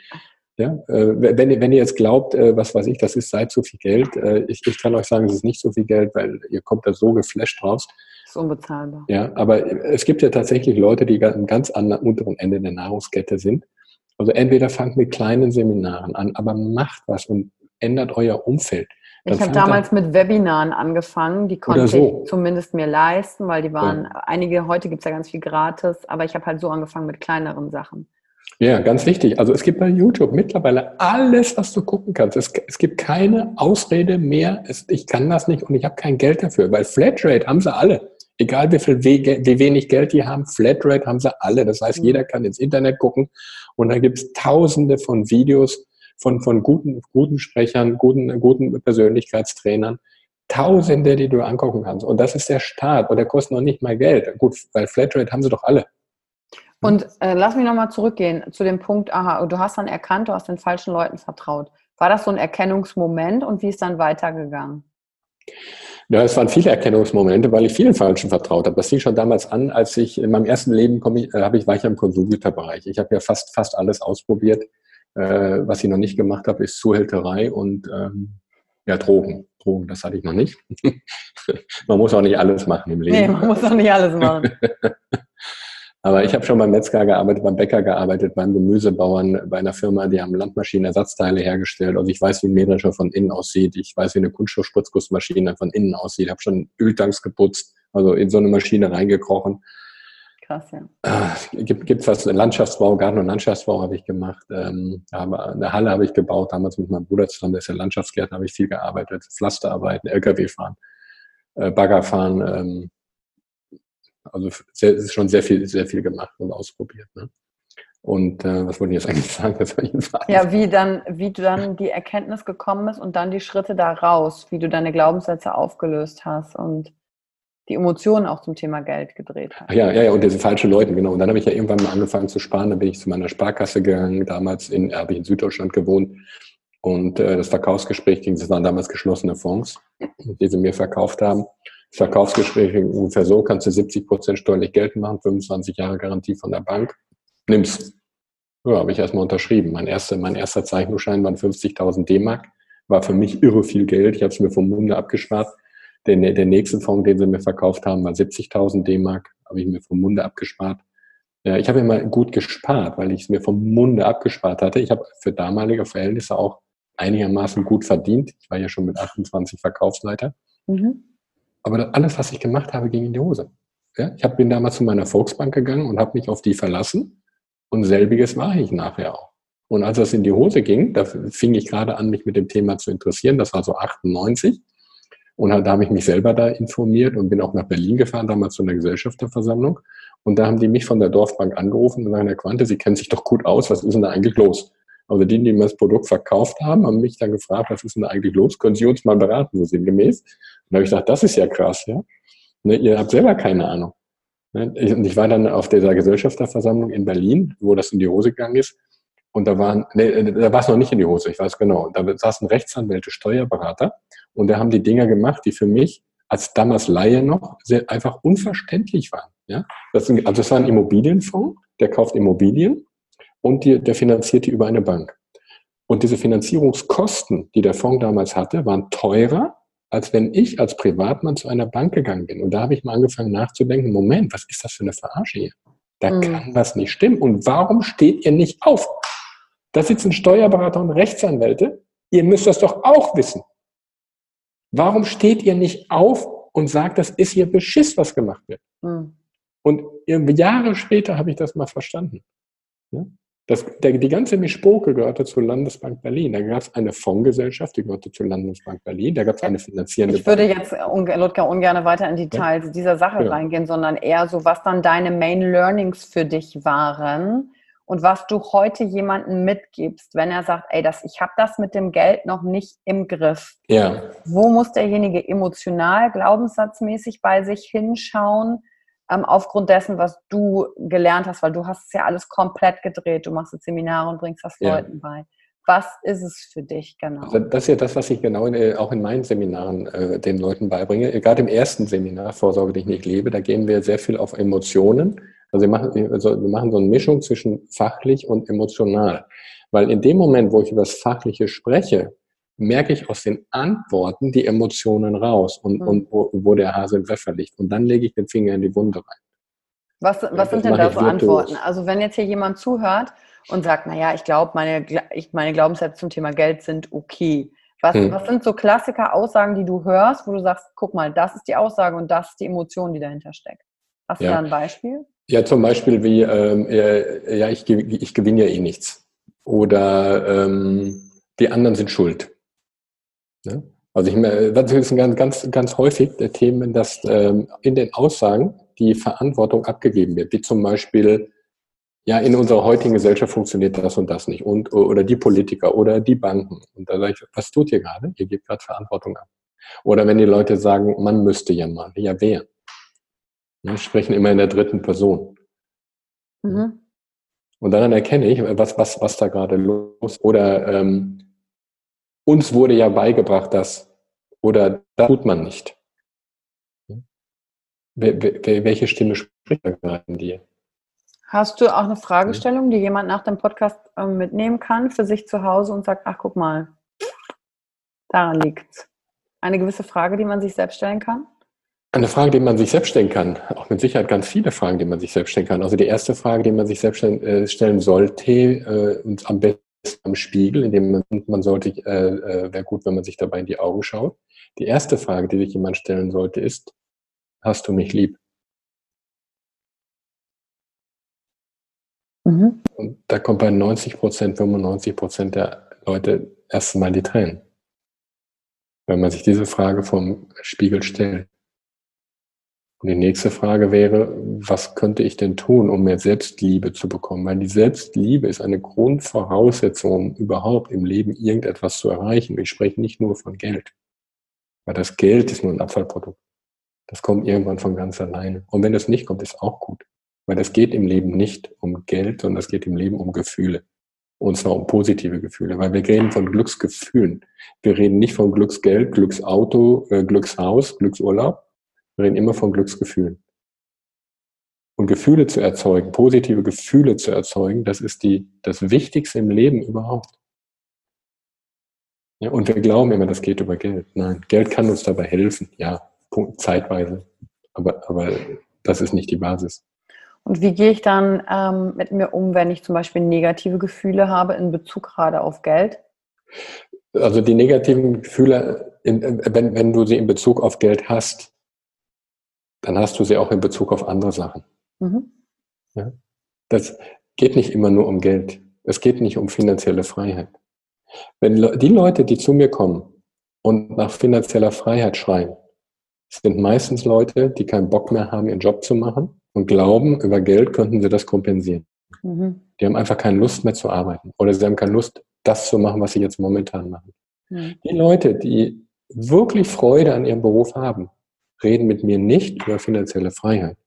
Ja, äh, wenn, wenn ihr jetzt glaubt, äh, was weiß ich, das ist seit so viel Geld, äh, ich, ich kann euch sagen, es ist nicht so viel Geld, weil ihr kommt da so geflasht raus. Das ist unbezahlbar. Ja, aber es gibt ja tatsächlich Leute, die am ganz anderen unteren Ende der Nahrungskette sind. Also entweder fangt mit kleinen Seminaren an, aber macht was und ändert euer Umfeld. Ich habe damals mit Webinaren angefangen, die konnte so. ich zumindest mir leisten, weil die waren, ja. einige, heute gibt es ja ganz viel gratis, aber ich habe halt so angefangen mit kleineren Sachen. Ja, ganz wichtig. Also es gibt bei YouTube mittlerweile alles, was du gucken kannst. Es, es gibt keine Ausrede mehr, es, ich kann das nicht und ich habe kein Geld dafür, weil Flatrate haben sie alle. Egal wie viel wie wenig Geld die haben, Flatrate haben sie alle. Das heißt, mhm. jeder kann ins Internet gucken und da gibt es tausende von Videos, von, von guten, guten Sprechern, guten, guten Persönlichkeitstrainern. Tausende, die du angucken kannst. Und das ist der Start. Und der kostet noch nicht mal Geld. Gut, weil Flatrate haben sie doch alle. Und äh, lass mich nochmal zurückgehen zu dem Punkt, aha, du hast dann erkannt, du hast den falschen Leuten vertraut. War das so ein Erkennungsmoment und wie ist dann weitergegangen? Ja, es waren viele Erkennungsmomente, weil ich vielen Falschen vertraut habe. Das fing schon damals an, als ich in meinem ersten Leben komme, äh, habe ich, war ich ja im Konsumgüterbereich. Ich habe ja fast, fast alles ausprobiert. Äh, was ich noch nicht gemacht habe, ist Zuhälterei und ähm, ja, Drogen. Drogen, das hatte ich noch nicht. man muss auch nicht alles machen im Leben. Nee, man muss auch nicht alles machen. Aber ich habe schon beim Metzger gearbeitet, beim Bäcker gearbeitet, beim Gemüsebauern, bei einer Firma, die haben Landmaschinenersatzteile hergestellt. Also ich weiß, wie ein Mähdrescher von innen aussieht. Ich weiß, wie eine Kunststoffspritzgussmaschine von innen aussieht. Ich habe schon Öltanks geputzt, also in so eine Maschine reingekrochen krass, ja. Äh, gibt, gibt was, Landschaftsbau, Garten- und Landschaftsbau habe ich gemacht. Ähm, aber eine Halle habe ich gebaut, damals mit meinem Bruder zusammen, der ist ja Landschaftsgärtner, habe ich viel gearbeitet. Pflasterarbeiten, LKW fahren, äh, Bagger fahren. Ähm, also sehr, ist schon sehr viel, sehr viel gemacht und ausprobiert. Ne? Und äh, was wollte ich jetzt eigentlich sagen? Das ja, wie dann, wie du dann die Erkenntnis gekommen bist und dann die Schritte da raus, wie du deine Glaubenssätze aufgelöst hast und die Emotionen auch zum Thema Geld gedreht hat. Ja, ja, ja, und diese falschen Leute, genau. Und dann habe ich ja irgendwann mal angefangen zu sparen. Dann bin ich zu meiner Sparkasse gegangen. Damals in, habe ich in Süddeutschland gewohnt. Und äh, das Verkaufsgespräch ging, das waren damals geschlossene Fonds, die sie mir verkauft haben. Das Verkaufsgespräch ging ungefähr so, kannst du 70 Prozent steuerlich Geld machen, 25 Jahre Garantie von der Bank. Nimm's. Ja, habe ich erstmal unterschrieben. Mein erster, mein erster Zeichnungsschein waren 50.000 D-Mark. War für mich irre viel Geld. Ich habe es mir vom Munde abgespart. Der, der nächste Fonds, den sie mir verkauft haben, war 70.000 D-Mark, habe ich mir vom Munde abgespart. Ja, ich habe immer gut gespart, weil ich es mir vom Munde abgespart hatte. Ich habe für damalige Verhältnisse auch einigermaßen gut verdient. Ich war ja schon mit 28 Verkaufsleiter. Mhm. Aber alles, was ich gemacht habe, ging in die Hose. Ja, ich bin damals zu meiner Volksbank gegangen und habe mich auf die verlassen. Und selbiges war ich nachher auch. Und als das in die Hose ging, da fing ich gerade an, mich mit dem Thema zu interessieren. Das war so 98. Und da habe ich mich selber da informiert und bin auch nach Berlin gefahren, damals zu einer Gesellschafterversammlung. Und da haben die mich von der Dorfbank angerufen und sagen, Herr Quante, Sie kennen sich doch gut aus, was ist denn da eigentlich los? Also die, die mir das Produkt verkauft haben, haben mich dann gefragt, was ist denn da eigentlich los? Können Sie uns mal beraten, so sinngemäß? Und da habe ich gesagt, das ist ja krass, ja. Ne, ihr habt selber keine Ahnung. Ne, und ich war dann auf dieser Gesellschafterversammlung in Berlin, wo das in die Hose gegangen ist. Und da waren, nee, da war es noch nicht in die Hose, ich weiß genau. Da saßen Rechtsanwälte, Steuerberater und da haben die Dinge gemacht, die für mich als damals Laie noch sehr einfach unverständlich waren. Ja? Das sind, also es war ein Immobilienfonds, der kauft Immobilien und die, der finanziert die über eine Bank. Und diese Finanzierungskosten, die der Fonds damals hatte, waren teurer als wenn ich als Privatmann zu einer Bank gegangen bin. Und da habe ich mal angefangen nachzudenken, Moment, was ist das für eine Verarsche hier? Da mhm. kann was nicht stimmen. Und warum steht ihr nicht auf? Da sitzen Steuerberater und Rechtsanwälte. Ihr müsst das doch auch wissen. Warum steht ihr nicht auf und sagt, das ist hier Beschiss, was gemacht wird? Mhm. Und Jahre später habe ich das mal verstanden. Das, der, die ganze Mischpoke gehörte zur Landesbank Berlin. Da gab es eine Fondsgesellschaft, die gehörte zur Landesbank Berlin. Da gab es eine finanzierende Ich würde jetzt, Ludger, ungern weiter in Details ja. dieser Sache ja. reingehen, sondern eher so, was dann deine Main Learnings für dich waren und was du heute jemandem mitgibst, wenn er sagt, ey, das, ich habe das mit dem Geld noch nicht im Griff. Ja. Wo muss derjenige emotional, glaubenssatzmäßig bei sich hinschauen? ähm, aufgrund dessen, was du gelernt hast, weil du hast es ja alles komplett gedreht. Du machst jetzt Seminare und bringst das ja. Leuten bei. Was ist es für dich genau? Also das ist ja das, was ich genau in, äh, auch in meinen Seminaren äh, den Leuten beibringe. Gerade im ersten Seminar, Vorsorge, die ich nicht lebe, da gehen wir sehr viel auf Emotionen. Also wir machen, also wir machen so eine Mischung zwischen fachlich und emotional. Weil in dem Moment, wo ich über das Fachliche spreche, merke ich aus den Antworten die Emotionen raus und, mhm. und wo, wo, der Hase im Pfeffer liegt. Und dann lege ich den Finger in die Wunde rein. Was, was sind denn da so Antworten? Also wenn jetzt hier jemand zuhört und sagt, naja, ich glaube, meine, ich, meine Glaubenssätze zum Thema Geld sind okay. Was, hm. was sind so Klassiker-Aussagen, die du hörst, wo du sagst, guck mal, das ist die Aussage und das ist die Emotion, die dahinter steckt? Hast ja. du da ein Beispiel? Ja, zum Beispiel wie, ähm, äh, ja, ich, ich gewinne ja eh nichts. Oder ähm, die anderen sind schuld. Ne? Also ich, das ist ganz, ganz, ganz häufig der Themen, dass ähm, in den Aussagen die Verantwortung abgegeben wird, wie zum Beispiel, ja, in unserer heutigen Gesellschaft funktioniert das und das nicht und oder die Politiker oder die Banken. Und da sage ich, was tut ihr gerade? Ihr gebt gerade Verantwortung ab. Oder wenn die Leute sagen, man müsste ja mal, ja wer? Wir sprechen immer in der dritten Person. Mhm. Und dann erkenne ich, was, was, was da gerade los ist. Oder ähm, uns wurde ja beigebracht, dass, oder das tut man nicht. Welche Stimme spricht da gerade in dir? Hast du auch eine Fragestellung, die jemand nach dem Podcast ähm, mitnehmen kann für sich zu Hause und sagt, ach guck mal, daran liegt's. Eine gewisse Frage, die man sich selbst stellen kann? Eine Frage, die man sich selbst stellen kann. Auch mit Sicherheit ganz viele Fragen, die man sich selbst stellen kann. Also die erste Frage, die man sich selbst stellen, äh, sollte äh, und am besten am Spiegel, in dem man, man sollte, äh, äh, wäre gut, wenn man sich dabei in die Augen schaut. Die erste Frage, die sich jemand stellen sollte, ist, hast du mich lieb? Mhm. Und da kommt bei 90 Prozent, 95 Prozent der Leute erst mal die Tränen. Wenn man sich diese Frage vom Spiegel stellt. Und die nächste Frage wäre, was könnte ich denn tun, um mehr Selbstliebe zu bekommen? Weil die Selbstliebe ist eine Grundvoraussetzung, um überhaupt im Leben irgendetwas zu erreichen. Ich spreche nicht nur von Geld. Weil das Geld ist nur ein Abfallprodukt. Das kommt irgendwann von ganz alleine. Und wenn das nicht kommt, ist auch gut. Weil es geht im Leben nicht um Geld, sondern es geht im Leben um Gefühle. Und zwar um positive Gefühle. Weil wir reden von Glücksgefühlen. Wir reden nicht von Glücksgeld, Glücksauto, äh, Glückshaus, Glücksurlaub, wir reden immer von Glücksgefühlen. Und Gefühle zu erzeugen, positive Gefühle zu erzeugen, das ist die, das Wichtigste im Leben überhaupt. Ja, und wir glauben immer, das geht über Geld. Nein, Geld kann uns dabei helfen, ja, zeitweise. Aber, aber das ist nicht die Basis. Und wie gehe ich dann ähm, mit mir um, wenn ich zum Beispiel negative Gefühle habe in Bezug gerade auf Geld? Also die negativen Gefühle, in, wenn, wenn du sie in Bezug auf Geld hast, dann hast du sie auch in Bezug auf andere Sachen. Mhm. Ja? Das geht nicht immer nur um Geld. Es geht nicht um finanzielle Freiheit. Wenn die Leute, die zu mir kommen und nach finanzieller Freiheit schreien, sind meistens Leute, die keinen Bock mehr haben, ihren Job zu machen und glauben, über Geld könnten sie das kompensieren. Mhm. Die haben einfach keine Lust mehr zu arbeiten oder sie haben keine Lust, das zu machen, was sie jetzt momentan machen. Mhm. Die Leute, die wirklich Freude an ihrem Beruf haben, reden mit mir nicht über finanzielle Freiheit.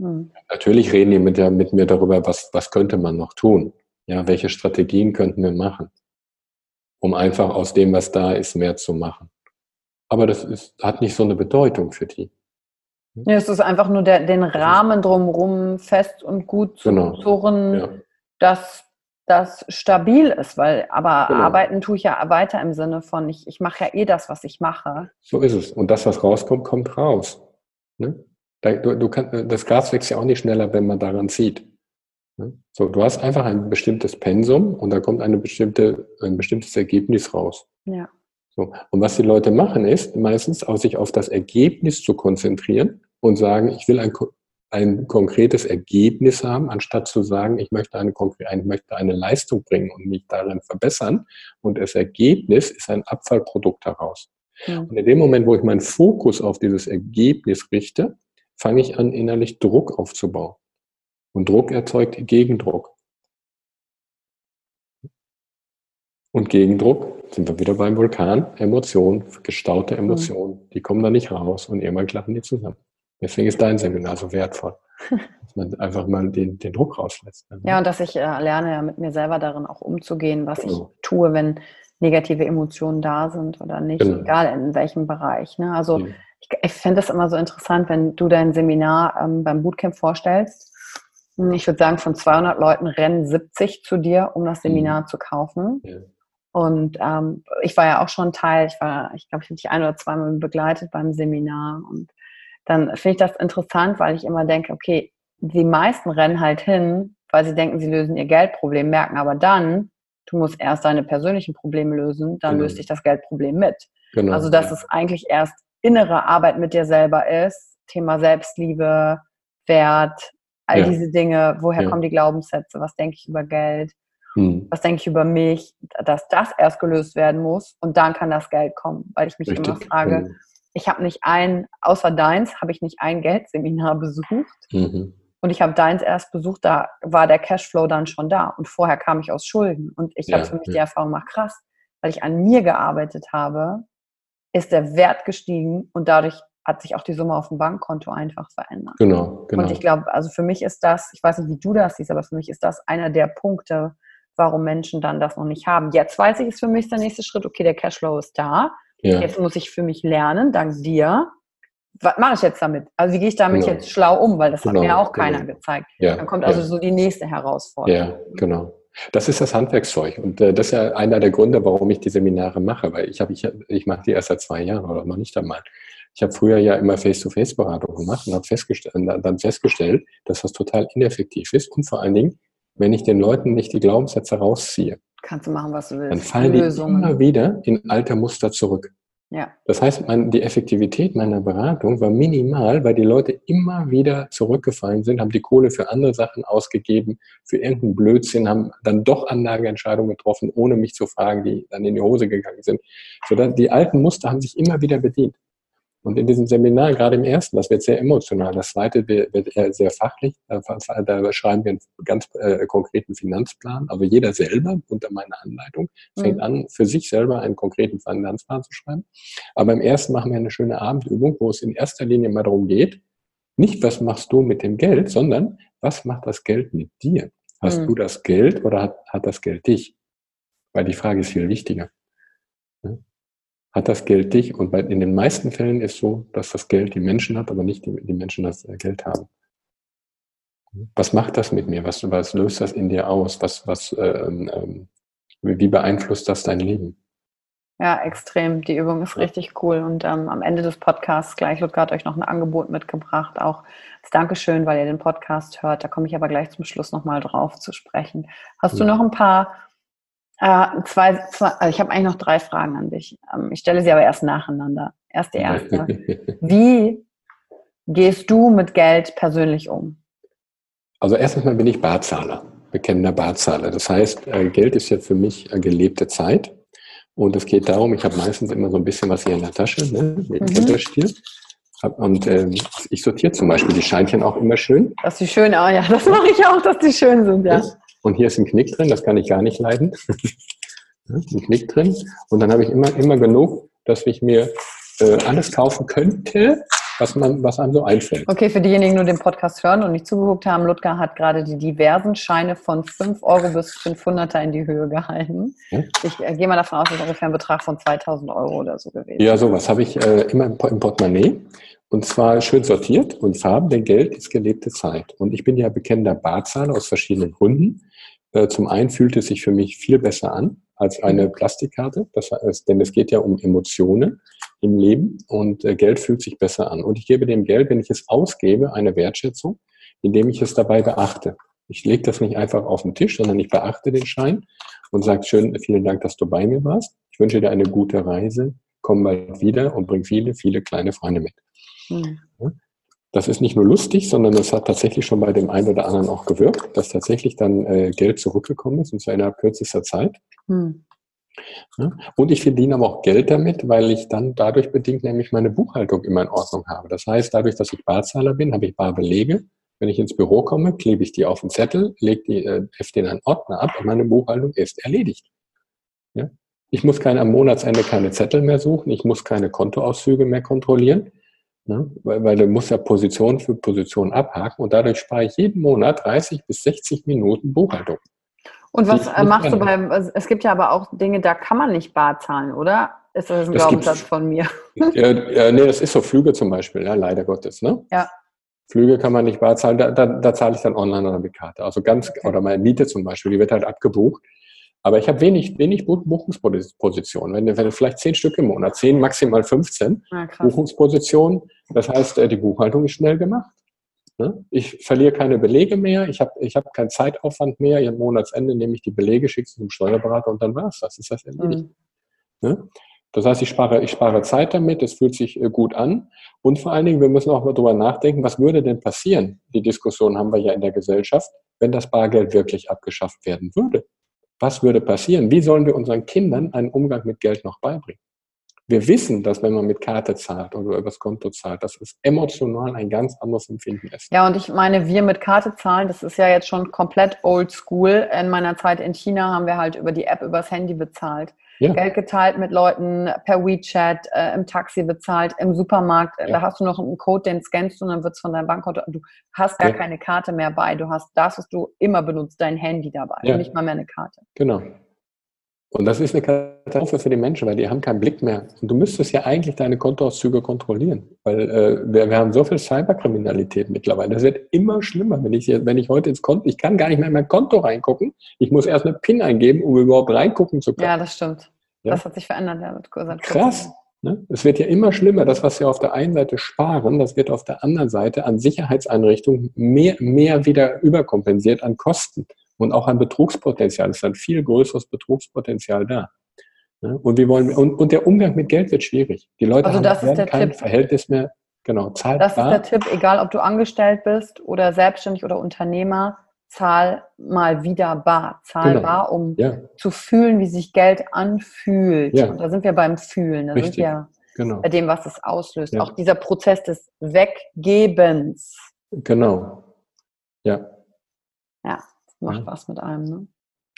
Hm. Natürlich reden die mit, der, mit mir darüber, was, was könnte man noch tun. Ja, welche Strategien könnten wir machen, um einfach aus dem, was da ist, mehr zu machen. Aber das ist, hat nicht so eine Bedeutung für die. Ja, es ist einfach nur der, den Rahmen drumherum fest und gut zu genau. surren, ja. dass das stabil ist, weil aber genau. arbeiten tue ich ja weiter im Sinne von, ich, ich mache ja eh das, was ich mache. So ist es. Und das, was rauskommt, kommt raus. Ne? Du, du kann, das Gas wächst ja auch nicht schneller, wenn man daran zieht. Ne? So, du hast einfach ein bestimmtes Pensum und da kommt eine bestimmte, ein bestimmtes Ergebnis raus. Ja. So. Und was die Leute machen, ist meistens auch sich auf das Ergebnis zu konzentrieren und sagen, ich will ein ein konkretes Ergebnis haben, anstatt zu sagen, ich möchte eine, ich möchte eine Leistung bringen und mich darin verbessern. Und das Ergebnis ist ein Abfallprodukt daraus. Ja. Und in dem Moment, wo ich meinen Fokus auf dieses Ergebnis richte, fange ich an, innerlich Druck aufzubauen. Und Druck erzeugt Gegendruck. Und Gegendruck sind wir wieder beim Vulkan, Emotionen, gestaute Emotionen, die kommen da nicht raus und irgendwann klappen die zusammen. Deswegen ist dein Seminar so wertvoll. Dass man einfach mal den, den Druck rauslässt. Ja, und dass ich äh, lerne, mit mir selber darin auch umzugehen, was genau. ich tue, wenn negative Emotionen da sind oder nicht, genau. egal in welchem Bereich. Ne? Also ja. ich, ich finde es immer so interessant, wenn du dein Seminar ähm, beim Bootcamp vorstellst. Hm, ich würde sagen, von 200 Leuten rennen 70 zu dir, um das Seminar mhm. zu kaufen. Ja. Und ähm, ich war ja auch schon Teil, ich war, ich glaube, ich habe dich ein oder zweimal begleitet beim Seminar und dann finde ich das interessant, weil ich immer denke, okay, die meisten rennen halt hin, weil sie denken, sie lösen ihr Geldproblem, merken aber dann, du musst erst deine persönlichen Probleme lösen, dann genau. löst sich das Geldproblem mit. Genau. Also, dass ja. es eigentlich erst innere Arbeit mit dir selber ist, Thema Selbstliebe, Wert, all ja. diese Dinge, woher ja. kommen die Glaubenssätze, was denke ich über Geld, hm. was denke ich über mich, dass das erst gelöst werden muss und dann kann das Geld kommen, weil ich mich Richtig. immer frage, hm ich habe nicht ein, außer deins, habe ich nicht ein Geldseminar besucht. Mhm. Und ich habe deins erst besucht, da war der Cashflow dann schon da. Und vorher kam ich aus Schulden. Und ich ja, habe für mich ja. die Erfahrung gemacht, krass, weil ich an mir gearbeitet habe, ist der Wert gestiegen und dadurch hat sich auch die Summe auf dem Bankkonto einfach verändert. Genau, genau. Und ich glaube, also für mich ist das, ich weiß nicht, wie du das siehst, aber für mich ist das einer der Punkte, warum Menschen dann das noch nicht haben. Jetzt weiß ich, ist für mich der nächste Schritt, okay, der Cashflow ist da. Ja. Jetzt muss ich für mich lernen, dank dir. Was mache ich jetzt damit? Also wie gehe ich damit genau. jetzt schlau um? Weil das genau. hat mir auch keiner genau. gezeigt. Ja. Dann kommt also ja. so die nächste Herausforderung. Ja, genau. Das ist das Handwerkszeug. Und äh, das ist ja einer der Gründe, warum ich die Seminare mache. Weil ich habe, ich, ich mache die erst seit zwei Jahren oder noch nicht einmal. Ich habe früher ja immer Face-to-Face-Beratung gemacht und habe festgestellt, dann festgestellt, dass das total ineffektiv ist. Und vor allen Dingen, wenn ich den Leuten nicht die Glaubenssätze rausziehe. Kannst du machen, was du willst. Dann fallen Lösungen. die immer wieder in alte Muster zurück. Ja. Das heißt, mein, die Effektivität meiner Beratung war minimal, weil die Leute immer wieder zurückgefallen sind, haben die Kohle für andere Sachen ausgegeben, für irgendeinen Blödsinn, haben dann doch Anlageentscheidungen getroffen, ohne mich zu fragen, die dann in die Hose gegangen sind. So, die alten Muster haben sich immer wieder bedient. Und in diesem Seminar, gerade im ersten, das wird sehr emotional. Das zweite wird eher sehr fachlich. Da, da schreiben wir einen ganz äh, konkreten Finanzplan. Aber jeder selber unter meiner Anleitung fängt mhm. an, für sich selber einen konkreten Finanzplan zu schreiben. Aber im ersten machen wir eine schöne Abendübung, wo es in erster Linie mal darum geht, nicht was machst du mit dem Geld, sondern was macht das Geld mit dir? Hast mhm. du das Geld oder hat, hat das Geld dich? Weil die Frage ist viel wichtiger hat das Geld dich. Und bei, in den meisten Fällen ist so, dass das Geld die Menschen hat, aber nicht die, die Menschen das Geld haben. Was macht das mit mir? Was, was löst das in dir aus? Was, was, ähm, ähm, wie beeinflusst das dein Leben? Ja, extrem. Die Übung ist richtig cool. Und ähm, am Ende des Podcasts gleich, Ludger hat euch noch ein Angebot mitgebracht, auch als Dankeschön, weil ihr den Podcast hört. Da komme ich aber gleich zum Schluss nochmal drauf zu sprechen. Hast ja. du noch ein paar äh, zwei, zwei, also ich habe eigentlich noch drei Fragen an dich. Ähm, ich stelle sie aber erst nacheinander. Erst die erste. Wie gehst du mit Geld persönlich um? Also erstens mal bin ich Barzahler, bekennender Barzahler. Das heißt, äh, Geld ist ja für mich äh, gelebte Zeit. Und es geht darum, ich habe meistens immer so ein bisschen was hier in der Tasche, ne, mit mhm. Unterstiel. Und äh, ich sortiere zum Beispiel die Scheinchen auch immer schön. Dass die schön, ah ja, das mache ich auch, dass die schön sind, ja. Und hier ist ein Knick drin, das kann ich gar nicht leiden. ein Knick drin. Und dann habe ich immer, immer genug, dass ich mir äh, alles kaufen könnte, was, man, was einem so einfällt. Okay, für diejenigen, die nur den Podcast hören und nicht zugeguckt haben, Ludger hat gerade die diversen Scheine von 5 Euro bis 500er in die Höhe gehalten. Ja? Ich äh, gehe mal davon aus, dass ungefähr ein Betrag von 2000 Euro oder so gewesen Ja, sowas habe ich äh, immer im, im Portemonnaie. Und zwar schön sortiert und Farben, denn Geld ist gelebte Zeit. Und ich bin ja bekennender Barzahler aus verschiedenen Gründen. Äh, zum einen fühlt es sich für mich viel besser an als eine. Plastikkarte, das heißt, denn es geht ja um Emotionen im Leben und äh, Geld fühlt sich besser an. Und ich gebe dem Geld, wenn ich es ausgebe, eine Wertschätzung, indem ich es dabei beachte. Ich lege das nicht einfach auf den Tisch, sondern ich beachte den Schein und sage schön, vielen Dank, dass du bei mir warst. Ich wünsche dir eine gute Reise, komm bald wieder und bring viele, viele kleine Freunde mit. Mhm. Das ist nicht nur lustig, sondern das hat tatsächlich schon bei dem einen oder anderen auch gewirkt, dass tatsächlich dann äh, Geld zurückgekommen ist und zwar innerhalb kürzester Zeit. Mhm. Ja, und ich verdiene aber auch Geld damit, weil ich dann dadurch bedingt nämlich meine Buchhaltung immer in Ordnung habe. Das heißt, dadurch, dass ich Barzahler bin, habe ich Barbelege. Wenn ich ins Büro komme, klebe ich die auf den Zettel, lege die, äh, den einen Ordner ab und meine Buchhaltung ist erledigt. Ja? Ich muss keine, am Monatsende keine Zettel mehr suchen, ich muss keine Kontoauszüge mehr kontrollieren. Ne? Weil, weil du musst ja Position für Position abhaken und dadurch spare ich jeden Monat 30 bis 60 Minuten Buchhaltung. Und was äh, machst du beim, es gibt ja aber auch Dinge, da kann man nicht bar zahlen, oder? Ist das ein das Glaubenssatz von mir? Ja, ja, nee, das ist so Flüge zum Beispiel, ja, leider Gottes. Ne? Ja. Flüge kann man nicht bar zahlen, da, da, da zahle ich dann online oder mit Karte. Also ganz, okay. oder meine Miete zum Beispiel, die wird halt abgebucht. Aber ich habe wenig, wenig Buchungspositionen. Wenn, wenn vielleicht zehn Stück im Monat, zehn, maximal 15 ja, Buchungspositionen. Das heißt, äh, die Buchhaltung ist schnell gemacht. Ne? Ich verliere keine Belege mehr, ich habe ich hab keinen Zeitaufwand mehr. Im Monatsende nehme ich die Belege, schicke sie zum Steuerberater und dann war es das. Ist das erledigt. Mhm. Ne? Das heißt, ich spare, ich spare Zeit damit, es fühlt sich äh, gut an. Und vor allen Dingen, wir müssen auch mal drüber nachdenken, was würde denn passieren? Die Diskussion haben wir ja in der Gesellschaft, wenn das Bargeld wirklich abgeschafft werden würde. Was würde passieren? Wie sollen wir unseren Kindern einen Umgang mit Geld noch beibringen? Wir wissen, dass wenn man mit Karte zahlt oder übers Konto zahlt, dass es emotional ein ganz anderes Empfinden ist. Ja, und ich meine, wir mit Karte zahlen, das ist ja jetzt schon komplett old school. In meiner Zeit in China haben wir halt über die App übers Handy bezahlt ja. Geld geteilt mit Leuten per WeChat, äh, im Taxi bezahlt, im Supermarkt. Ja. Da hast du noch einen Code, den scannst du und dann wird es von deinem Bankkonto. Du hast gar ja. keine Karte mehr bei. Du hast das, was du immer benutzt, dein Handy dabei. Nicht mal mehr eine Karte. Genau. Und das ist eine Katastrophe für die Menschen, weil die haben keinen Blick mehr. Und du müsstest ja eigentlich deine Kontoauszüge kontrollieren. Weil äh, wir, wir haben so viel Cyberkriminalität mittlerweile. Das wird immer schlimmer. Wenn ich, wenn ich heute ins Konto, ich kann gar nicht mehr in mein Konto reingucken. Ich muss erst eine PIN eingeben, um überhaupt reingucken zu können. Ja, das stimmt. Ja? Das hat sich verändert. Ja, mit Krass. Ne? Es wird ja immer schlimmer. Das, was wir auf der einen Seite sparen, das wird auf der anderen Seite an Sicherheitseinrichtungen mehr, mehr wieder überkompensiert an Kosten und auch an Betrugspotenzial. Es ist ein viel größeres Betrugspotenzial da. Und wir wollen und, und der Umgang mit Geld wird schwierig. Die Leute also haben kein Tipp. Verhältnis mehr. Genau, zahlbar. Das ist der Tipp, egal ob du angestellt bist oder selbstständig oder Unternehmer, zahl mal wieder bar. Zahl genau. bar, um ja. zu fühlen, wie sich Geld anfühlt. Ja. Und da sind wir beim Fühlen. Da Richtig. sind wir genau. bei dem, was es auslöst. Ja. Auch dieser Prozess des Weggebens. Genau. Ja. Ja macht was mit einem. Ne?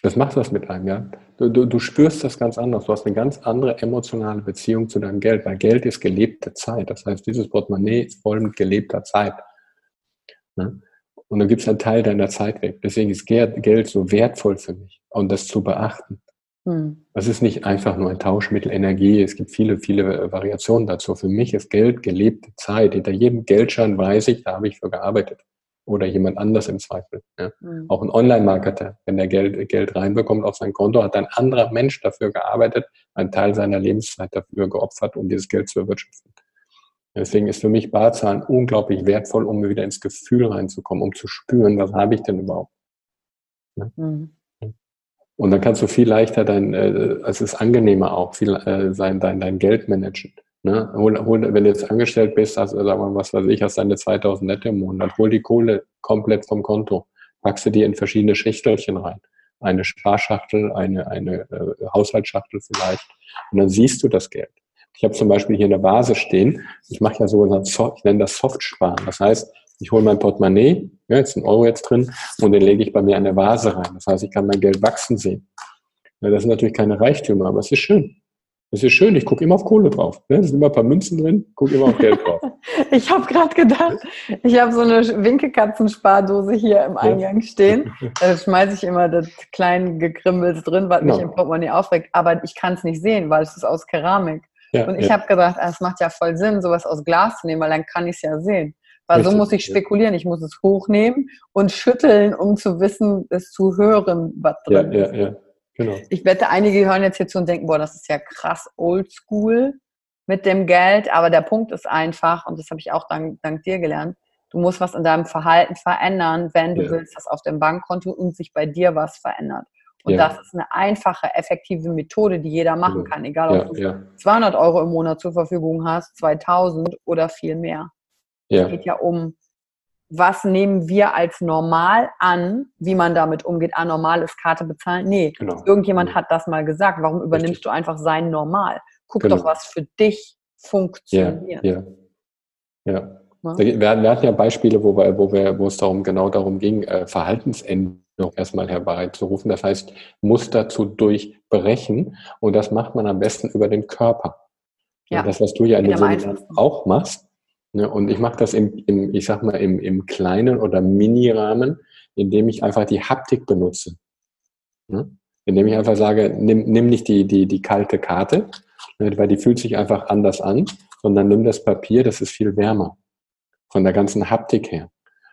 Das macht was mit einem, ja. Du, du, du spürst das ganz anders. Du hast eine ganz andere emotionale Beziehung zu deinem Geld, weil Geld ist gelebte Zeit. Das heißt, dieses Portemonnaie ist voll mit gelebter Zeit. Ne? Und gibt es einen Teil deiner Zeit weg. Deswegen ist Geld so wertvoll für mich und das zu beachten. Hm. Das ist nicht einfach nur ein Tauschmittel, Energie. Es gibt viele, viele Variationen dazu. Für mich ist Geld gelebte Zeit. Hinter jedem Geldschein weiß ich, da habe ich für gearbeitet oder jemand anders im Zweifel. Ja. Mhm. Auch ein Online-Marketer, wenn der Geld, Geld reinbekommt auf sein Konto, hat ein anderer Mensch dafür gearbeitet, einen Teil seiner Lebenszeit dafür geopfert, um dieses Geld zu erwirtschaften. Deswegen ist für mich Barzahlen unglaublich wertvoll, um wieder ins Gefühl reinzukommen, um zu spüren, was habe ich denn überhaupt. Ja. Mhm. Und dann kannst du viel leichter dein, äh, es ist angenehmer auch, viel äh, sein, dein, dein Geld managen. Ne? Hol, hol, wenn du jetzt angestellt bist, hast, sag mal, was weiß ich, hast deine 2000 Netto im Monat, hol die Kohle komplett vom Konto, packst du die in verschiedene Schichtelchen rein. Eine Sparschachtel, eine, eine äh, Haushaltsschachtel vielleicht. Und dann siehst du das Geld. Ich habe zum Beispiel hier eine Vase stehen. Ich mache ja so, ich nenne das Softsparen. Das heißt, ich hole mein Portemonnaie, ja, jetzt ein Euro jetzt drin, und den lege ich bei mir eine Vase rein. Das heißt, ich kann mein Geld wachsen sehen. Ja, das sind natürlich keine Reichtümer, aber es ist schön. Das ist schön, ich gucke immer auf Kohle drauf. Ne? Da sind immer ein paar Münzen drin, gucke immer auf Geld drauf. ich habe gerade gedacht, ich habe so eine Winkelkatzenspardose hier im Eingang stehen. Da schmeiße ich immer das kleine Gekrimmels drin, was mich no. im Portemonnaie aufregt. Aber ich kann es nicht sehen, weil es ist aus Keramik. Ja, und ich ja. habe gedacht, ah, es macht ja voll Sinn, sowas aus Glas zu nehmen, weil dann kann ich es ja sehen. Weil Richtig. so muss ich spekulieren. Ich muss es hochnehmen und schütteln, um zu wissen, es zu hören, was drin ist. Genau. Ich wette, einige hören jetzt hier zu und denken, boah, das ist ja krass oldschool mit dem Geld. Aber der Punkt ist einfach, und das habe ich auch dank, dank dir gelernt, du musst was in deinem Verhalten verändern, wenn du ja. willst, dass auf dem Bankkonto und sich bei dir was verändert. Und ja. das ist eine einfache, effektive Methode, die jeder machen kann, egal ob ja, du 200 Euro im Monat zur Verfügung hast, 2000 oder viel mehr. Es geht ja um, was nehmen wir als normal an, wie man damit umgeht. Ah, normal ist Karte bezahlen. Nee, genau. irgendjemand genau. hat das mal gesagt. Warum übernimmst Richtig. du einfach sein Normal? Guck genau. doch, was für dich funktioniert. Ja, ja. ja. Wir, wir, hatten ja Beispiele, wo, wir, wo, wir, wo es darum, genau darum ging, äh, Verhaltensänderungen erstmal herbeizurufen. Das heißt, Muster zu durchbrechen. Und das macht man am besten über den Körper. Ja. Das, was du ja in den Seminaren auch machst. Ne? Und ich mache das im, im, ich sag mal, im, im kleinen oder Mini-Rahmen, indem ich einfach die Haptik benutze. Ne? Indem ich einfach sage, nimm, nimm nicht die, die, die kalte Karte, ne? weil die fühlt sich einfach anders an, sondern nimm das Papier, das ist viel wärmer von der ganzen Haptik her.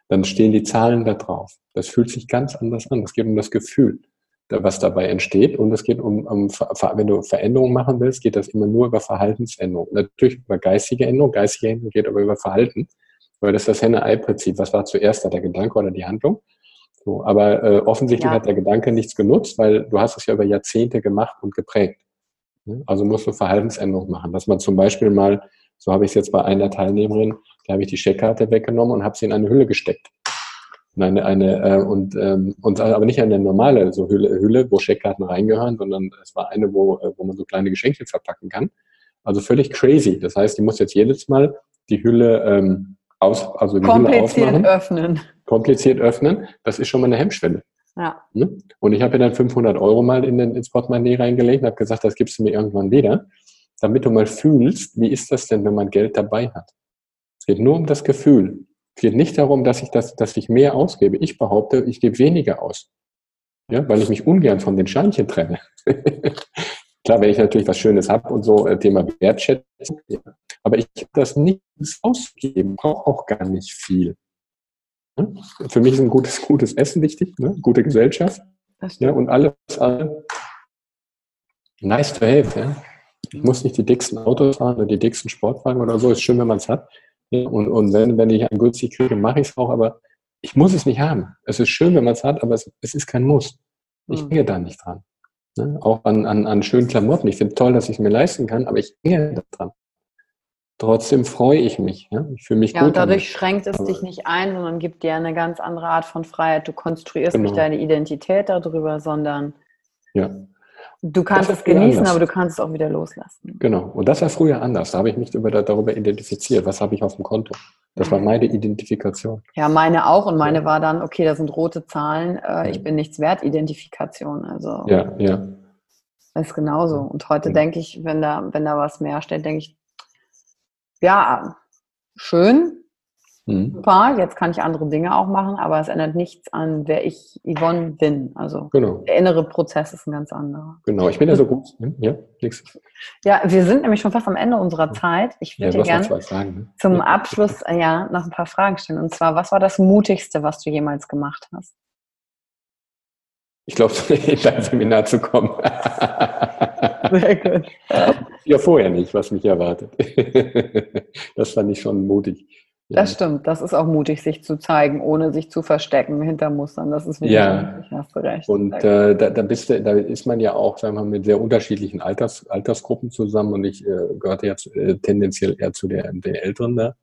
Dann stehen die Zahlen da drauf. Das fühlt sich ganz anders an. Es geht um das Gefühl, was dabei entsteht. Und es geht um, um wenn du Veränderungen machen willst, geht das immer nur über Verhaltensänderung. Natürlich über geistige Änderung. Geistige Änderung geht aber über Verhalten. Weil das ist das Henne-Ei-Prinzip. Was war zuerst da, der Gedanke oder die Handlung? So, aber äh, offensichtlich ja. hat der Gedanke nichts genutzt, weil du hast es ja über Jahrzehnte gemacht und geprägt. Also musst du Verhaltensänderung machen. Dass man zum Beispiel mal, so habe ich es jetzt bei einer Teilnehmerin, da habe ich die Scheckkarte weggenommen und habe sie in eine Hülle gesteckt. Eine, eine, äh, und, ähm, und aber nicht eine normale so Hülle, Hülle, wo Scheckkarten reingehören, sondern es war eine, wo, äh, wo man so kleine Geschenke verpacken kann. Also völlig crazy. Das heißt, die muss jetzt jedes Mal die Hülle ähm, aus, also die Kompliziert Hülle ausmachen. öffnen. Kompliziert öffnen. Das ist schon mal eine Hemmschwelle. Ja. Ne? Und ich habe ihr dann 500 Euro mal in den, ins Portemonnaie reingelegt und habe gesagt, das gibst du mir irgendwann wieder, damit du mal fühlst, wie ist das denn, wenn man Geld dabei hat geht nur um das Gefühl. Es geht nicht darum, dass ich, das, dass ich mehr ausgebe. Ich behaupte, ich gebe weniger aus. Ja, weil ich mich ungern von den Scheinchen trenne. Klar, wenn ich natürlich was Schönes habe und so, äh, Thema Wertschätzung. Ja. Aber ich habe das nicht ausgegeben, brauche auch gar nicht viel. Ja? Für mich ist ein gutes, gutes Essen wichtig, ne? gute Gesellschaft. Ja, und alles, alles nice to have. Ja? Ich muss nicht die dicksten Autos fahren oder die dicksten Sportwagen oder so. Ist schön, wenn man es hat. Und, und wenn, wenn ich einen günstig kriege, mache ich es auch, aber ich muss es nicht haben. Es ist schön, wenn man es hat, aber es, es, ist kein Muss. Ich hänge da nicht dran. Ne? Auch an, an, an schönen Klamotten. Ich finde toll, dass ich es mir leisten kann, aber ich hänge da dran. Trotzdem freue ich mich. Ja? Ich fühle mich ja, gut. Und dadurch damit. schränkt es aber dich nicht ein, sondern gibt dir eine ganz andere Art von Freiheit. Du konstruierst genau. nicht deine Identität darüber, sondern ja. Du kannst es genießen, anders. aber du kannst es auch wieder loslassen. Genau. Und das war früher anders. Da habe ich mich über, darüber identifiziert. Was habe ich auf dem Konto? Das war meine Identifikation. Ja, meine auch. Und meine war dann, okay, da sind rote Zahlen. Äh, ich bin nichts wert, Identifikation. Also. Ja, ja. Das ist genauso. Und heute ja. denke ich, wenn da, wenn da was mehr steht, denke ich, ja, schön, Mhm. Super, jetzt kann ich andere Dinge auch machen, aber es ändert nichts an, wer ich Yvonne bin. Also genau. der innere Prozess ist ein ganz anderer. Genau, ich bin ja so gut. Ja, nix. ja, wir sind nämlich schon fast am Ende unserer Zeit. Ich würde ja, gerne ne? zum ja. Abschluss äh, ja, noch ein paar Fragen stellen. Und zwar, was war das Mutigste, was du jemals gemacht hast? Ich glaube, in dein Seminar zu kommen. Sehr gut. Ja, vorher nicht, was mich erwartet. Das fand ich schon mutig. Das stimmt, das ist auch mutig, sich zu zeigen, ohne sich zu verstecken hinter Mustern. Das ist wirklich ja. mutig, hast du recht. Und äh, da, da, bist du, da ist man ja auch, sagen wir mal, mit sehr unterschiedlichen Alters, Altersgruppen zusammen und ich äh, gehörte jetzt äh, tendenziell eher zu der, der Älteren da.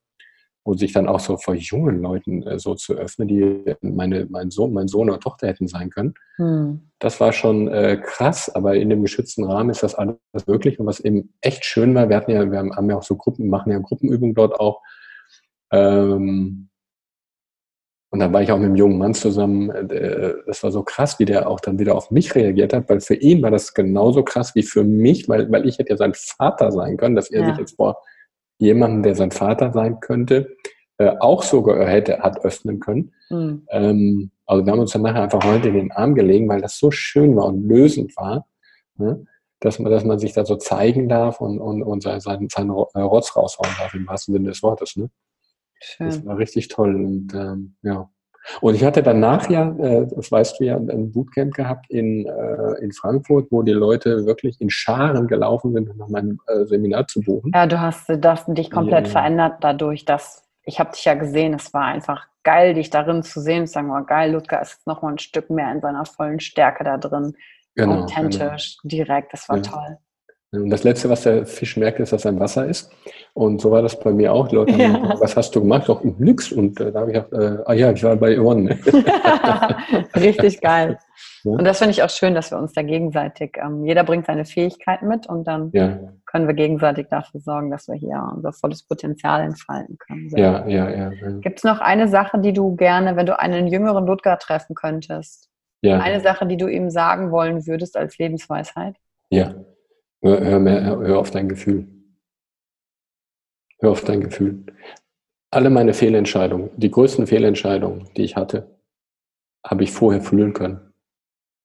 Und sich dann auch so vor jungen Leuten äh, so zu öffnen, die meine, mein Sohn, mein Sohn oder Tochter hätten sein können. Hm. Das war schon äh, krass, aber in dem geschützten Rahmen ist das alles möglich. Und was eben echt schön war, wir hatten ja, wir haben ja auch so Gruppen, machen ja Gruppenübungen dort auch ähm, und dann war ich auch mit einem jungen Mann zusammen. Äh, das war so krass, wie der auch dann wieder auf mich reagiert hat, weil für ihn war das genauso krass wie für mich, weil, weil ich hätte ja sein Vater sein können, dass er ja. sich jetzt vor jemandem, der sein Vater sein könnte, äh, auch sogar hätte, hat öffnen können. Mhm. Ähm, also wir haben uns dann nachher einfach heute in den Arm gelegen, weil das so schön war und lösend war, ne? dass, man, dass man sich da so zeigen darf und, und, und seinen, seinen Rotz raushauen darf, im wahrsten Sinne des Wortes. Ne? Schön. Das war richtig toll. Und ähm, ja. Und ich hatte danach ja, äh, das weißt du ja, ein Bootcamp gehabt in, äh, in Frankfurt, wo die Leute wirklich in Scharen gelaufen sind, um nach meinem äh, Seminar zu buchen. Ja, du hast das dich komplett ja. verändert dadurch, dass ich habe dich ja gesehen, es war einfach geil, dich darin zu sehen und sagen, oh geil, Ludger ist noch mal ein Stück mehr in seiner vollen Stärke da drin. Genau, authentisch, genau. direkt, das war ja. toll. Und das Letzte, was der Fisch merkt, ist, dass er im Wasser ist. Und so war das bei mir auch. Die Leute haben gesagt, was hast du gemacht? Doch, nix. Und äh, da habe ich gedacht, äh, ah ja, ich war bei Yvonne. Richtig geil. Ja? Und das finde ich auch schön, dass wir uns da gegenseitig, ähm, jeder bringt seine Fähigkeiten mit und dann ja. können wir gegenseitig dafür sorgen, dass wir hier unser volles Potenzial entfalten können. So. Ja, ja, ja. ja. Gibt es noch eine Sache, die du gerne, wenn du einen jüngeren Ludger treffen könntest, ja. eine Sache, die du ihm sagen wollen würdest als Lebensweisheit? Ja. Hör, hör, mehr, hör auf dein Gefühl. Hör auf dein Gefühl. Alle meine Fehlentscheidungen, die größten Fehlentscheidungen, die ich hatte, habe ich vorher fühlen können.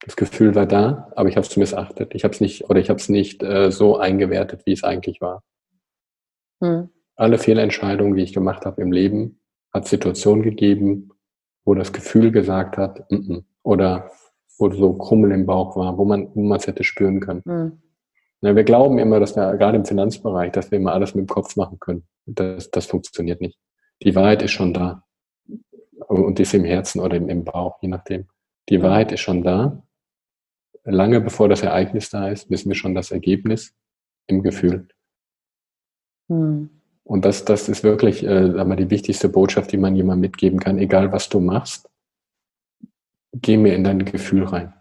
Das Gefühl war da, aber ich habe es missachtet. Ich habe es nicht oder ich habe es nicht äh, so eingewertet, wie es eigentlich war. Hm. Alle Fehlentscheidungen, die ich gemacht habe im Leben, hat Situationen gegeben, wo das Gefühl gesagt hat, mm -mm, oder wo so Krummel im Bauch war, wo man wo es hätte spüren können. Hm. Ja, wir glauben immer, dass wir gerade im Finanzbereich, dass wir immer alles mit dem Kopf machen können. Das, das funktioniert nicht. Die Wahrheit ist schon da. Und die ist im Herzen oder im, im Bauch, je nachdem. Die Wahrheit ist schon da. Lange bevor das Ereignis da ist, wissen wir schon das Ergebnis im Gefühl. Hm. Und das, das ist wirklich äh, mal die wichtigste Botschaft, die man jemandem mitgeben kann, egal was du machst. Geh mir in dein Gefühl rein.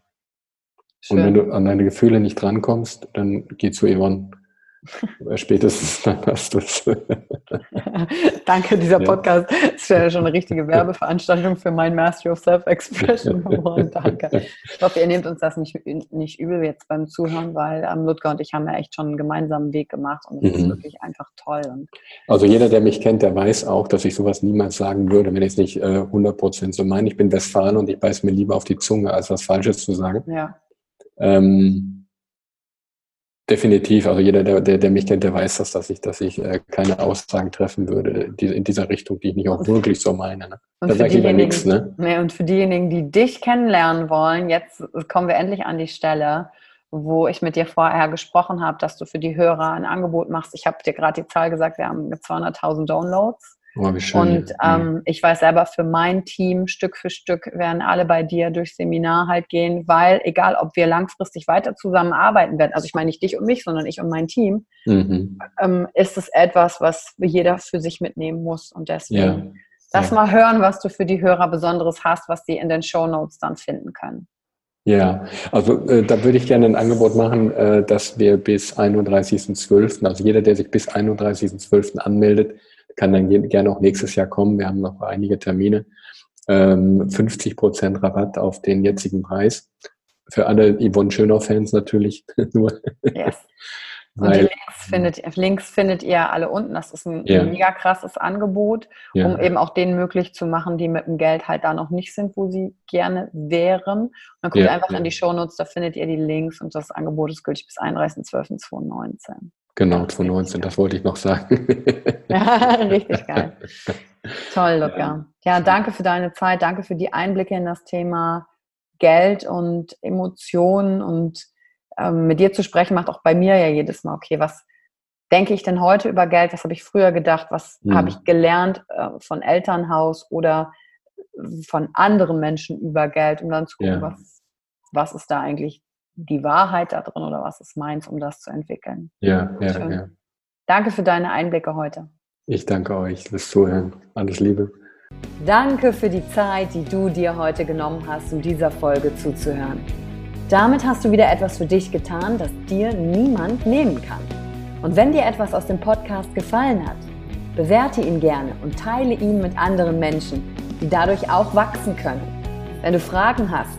Schön. Und wenn du an deine Gefühle nicht drankommst, dann geh zu Yvonne. Spätestens dann hast du es. Danke, dieser Podcast ist ja schon eine richtige Werbeveranstaltung für mein Mastery of Self-Expression. Danke. Ich hoffe, ihr nehmt uns das nicht, nicht übel jetzt beim Zuhören, weil ähm, Ludger und ich haben ja echt schon einen gemeinsamen Weg gemacht und es mhm. ist wirklich einfach toll. Also jeder, der mich kennt, der weiß auch, dass ich sowas niemals sagen würde, wenn ich es nicht äh, 100% so meine. Ich bin Westfalen und ich beiß mir lieber auf die Zunge, als was Falsches zu sagen. Ja. Ähm, definitiv, also jeder, der, der, der mich kennt, der weiß das, dass ich, dass ich äh, keine Aussagen treffen würde die, in dieser Richtung, die ich nicht auch wirklich so meine. Ne? da sage ich lieber nichts. Ne? Nee, und für diejenigen, die dich kennenlernen wollen, jetzt kommen wir endlich an die Stelle, wo ich mit dir vorher gesprochen habe, dass du für die Hörer ein Angebot machst. Ich habe dir gerade die Zahl gesagt, wir haben 200.000 Downloads. Oh, wie schön. Und ähm, ich weiß selber, für mein Team Stück für Stück werden alle bei dir durchs Seminar halt gehen, weil egal, ob wir langfristig weiter zusammenarbeiten werden, also ich meine nicht dich und mich, sondern ich und mein Team, mhm. ähm, ist es etwas, was jeder für sich mitnehmen muss. Und deswegen ja. lass ja. mal hören, was du für die Hörer Besonderes hast, was sie in den Show Notes dann finden können. Ja, also äh, da würde ich gerne ein Angebot machen, äh, dass wir bis 31.12., also jeder, der sich bis 31.12. anmeldet, kann dann gerne auch nächstes Jahr kommen. Wir haben noch einige Termine. 50 ähm, Prozent Rabatt auf den jetzigen Preis. Für alle Yvonne Schönau-Fans natürlich nur. Yes. Und die Links findet, Links findet ihr alle unten. Das ist ein ja. mega krasses Angebot, ja. um eben auch denen möglich zu machen, die mit dem Geld halt da noch nicht sind, wo sie gerne wären. Und dann guckt ja, einfach in die Shownotes, da findet ihr die Links und das Angebot ist gültig bis 31.12.2019. Genau, 2019, das wollte ich noch sagen. ja, richtig geil. Toll, Luca. Ja, danke für deine Zeit, danke für die Einblicke in das Thema Geld und Emotionen und ähm, mit dir zu sprechen macht auch bei mir ja jedes Mal, okay, was denke ich denn heute über Geld? Was habe ich früher gedacht? Was mhm. habe ich gelernt äh, von Elternhaus oder von anderen Menschen über Geld, um dann zu gucken, ja. was, was ist da eigentlich die Wahrheit da drin oder was ist meins, um das zu entwickeln. Ja, ja, Schön. ja. Danke für deine Einblicke heute. Ich danke euch fürs Zuhören. Alles Liebe. Danke für die Zeit, die du dir heute genommen hast, um dieser Folge zuzuhören. Damit hast du wieder etwas für dich getan, das dir niemand nehmen kann. Und wenn dir etwas aus dem Podcast gefallen hat, bewerte ihn gerne und teile ihn mit anderen Menschen, die dadurch auch wachsen können. Wenn du Fragen hast,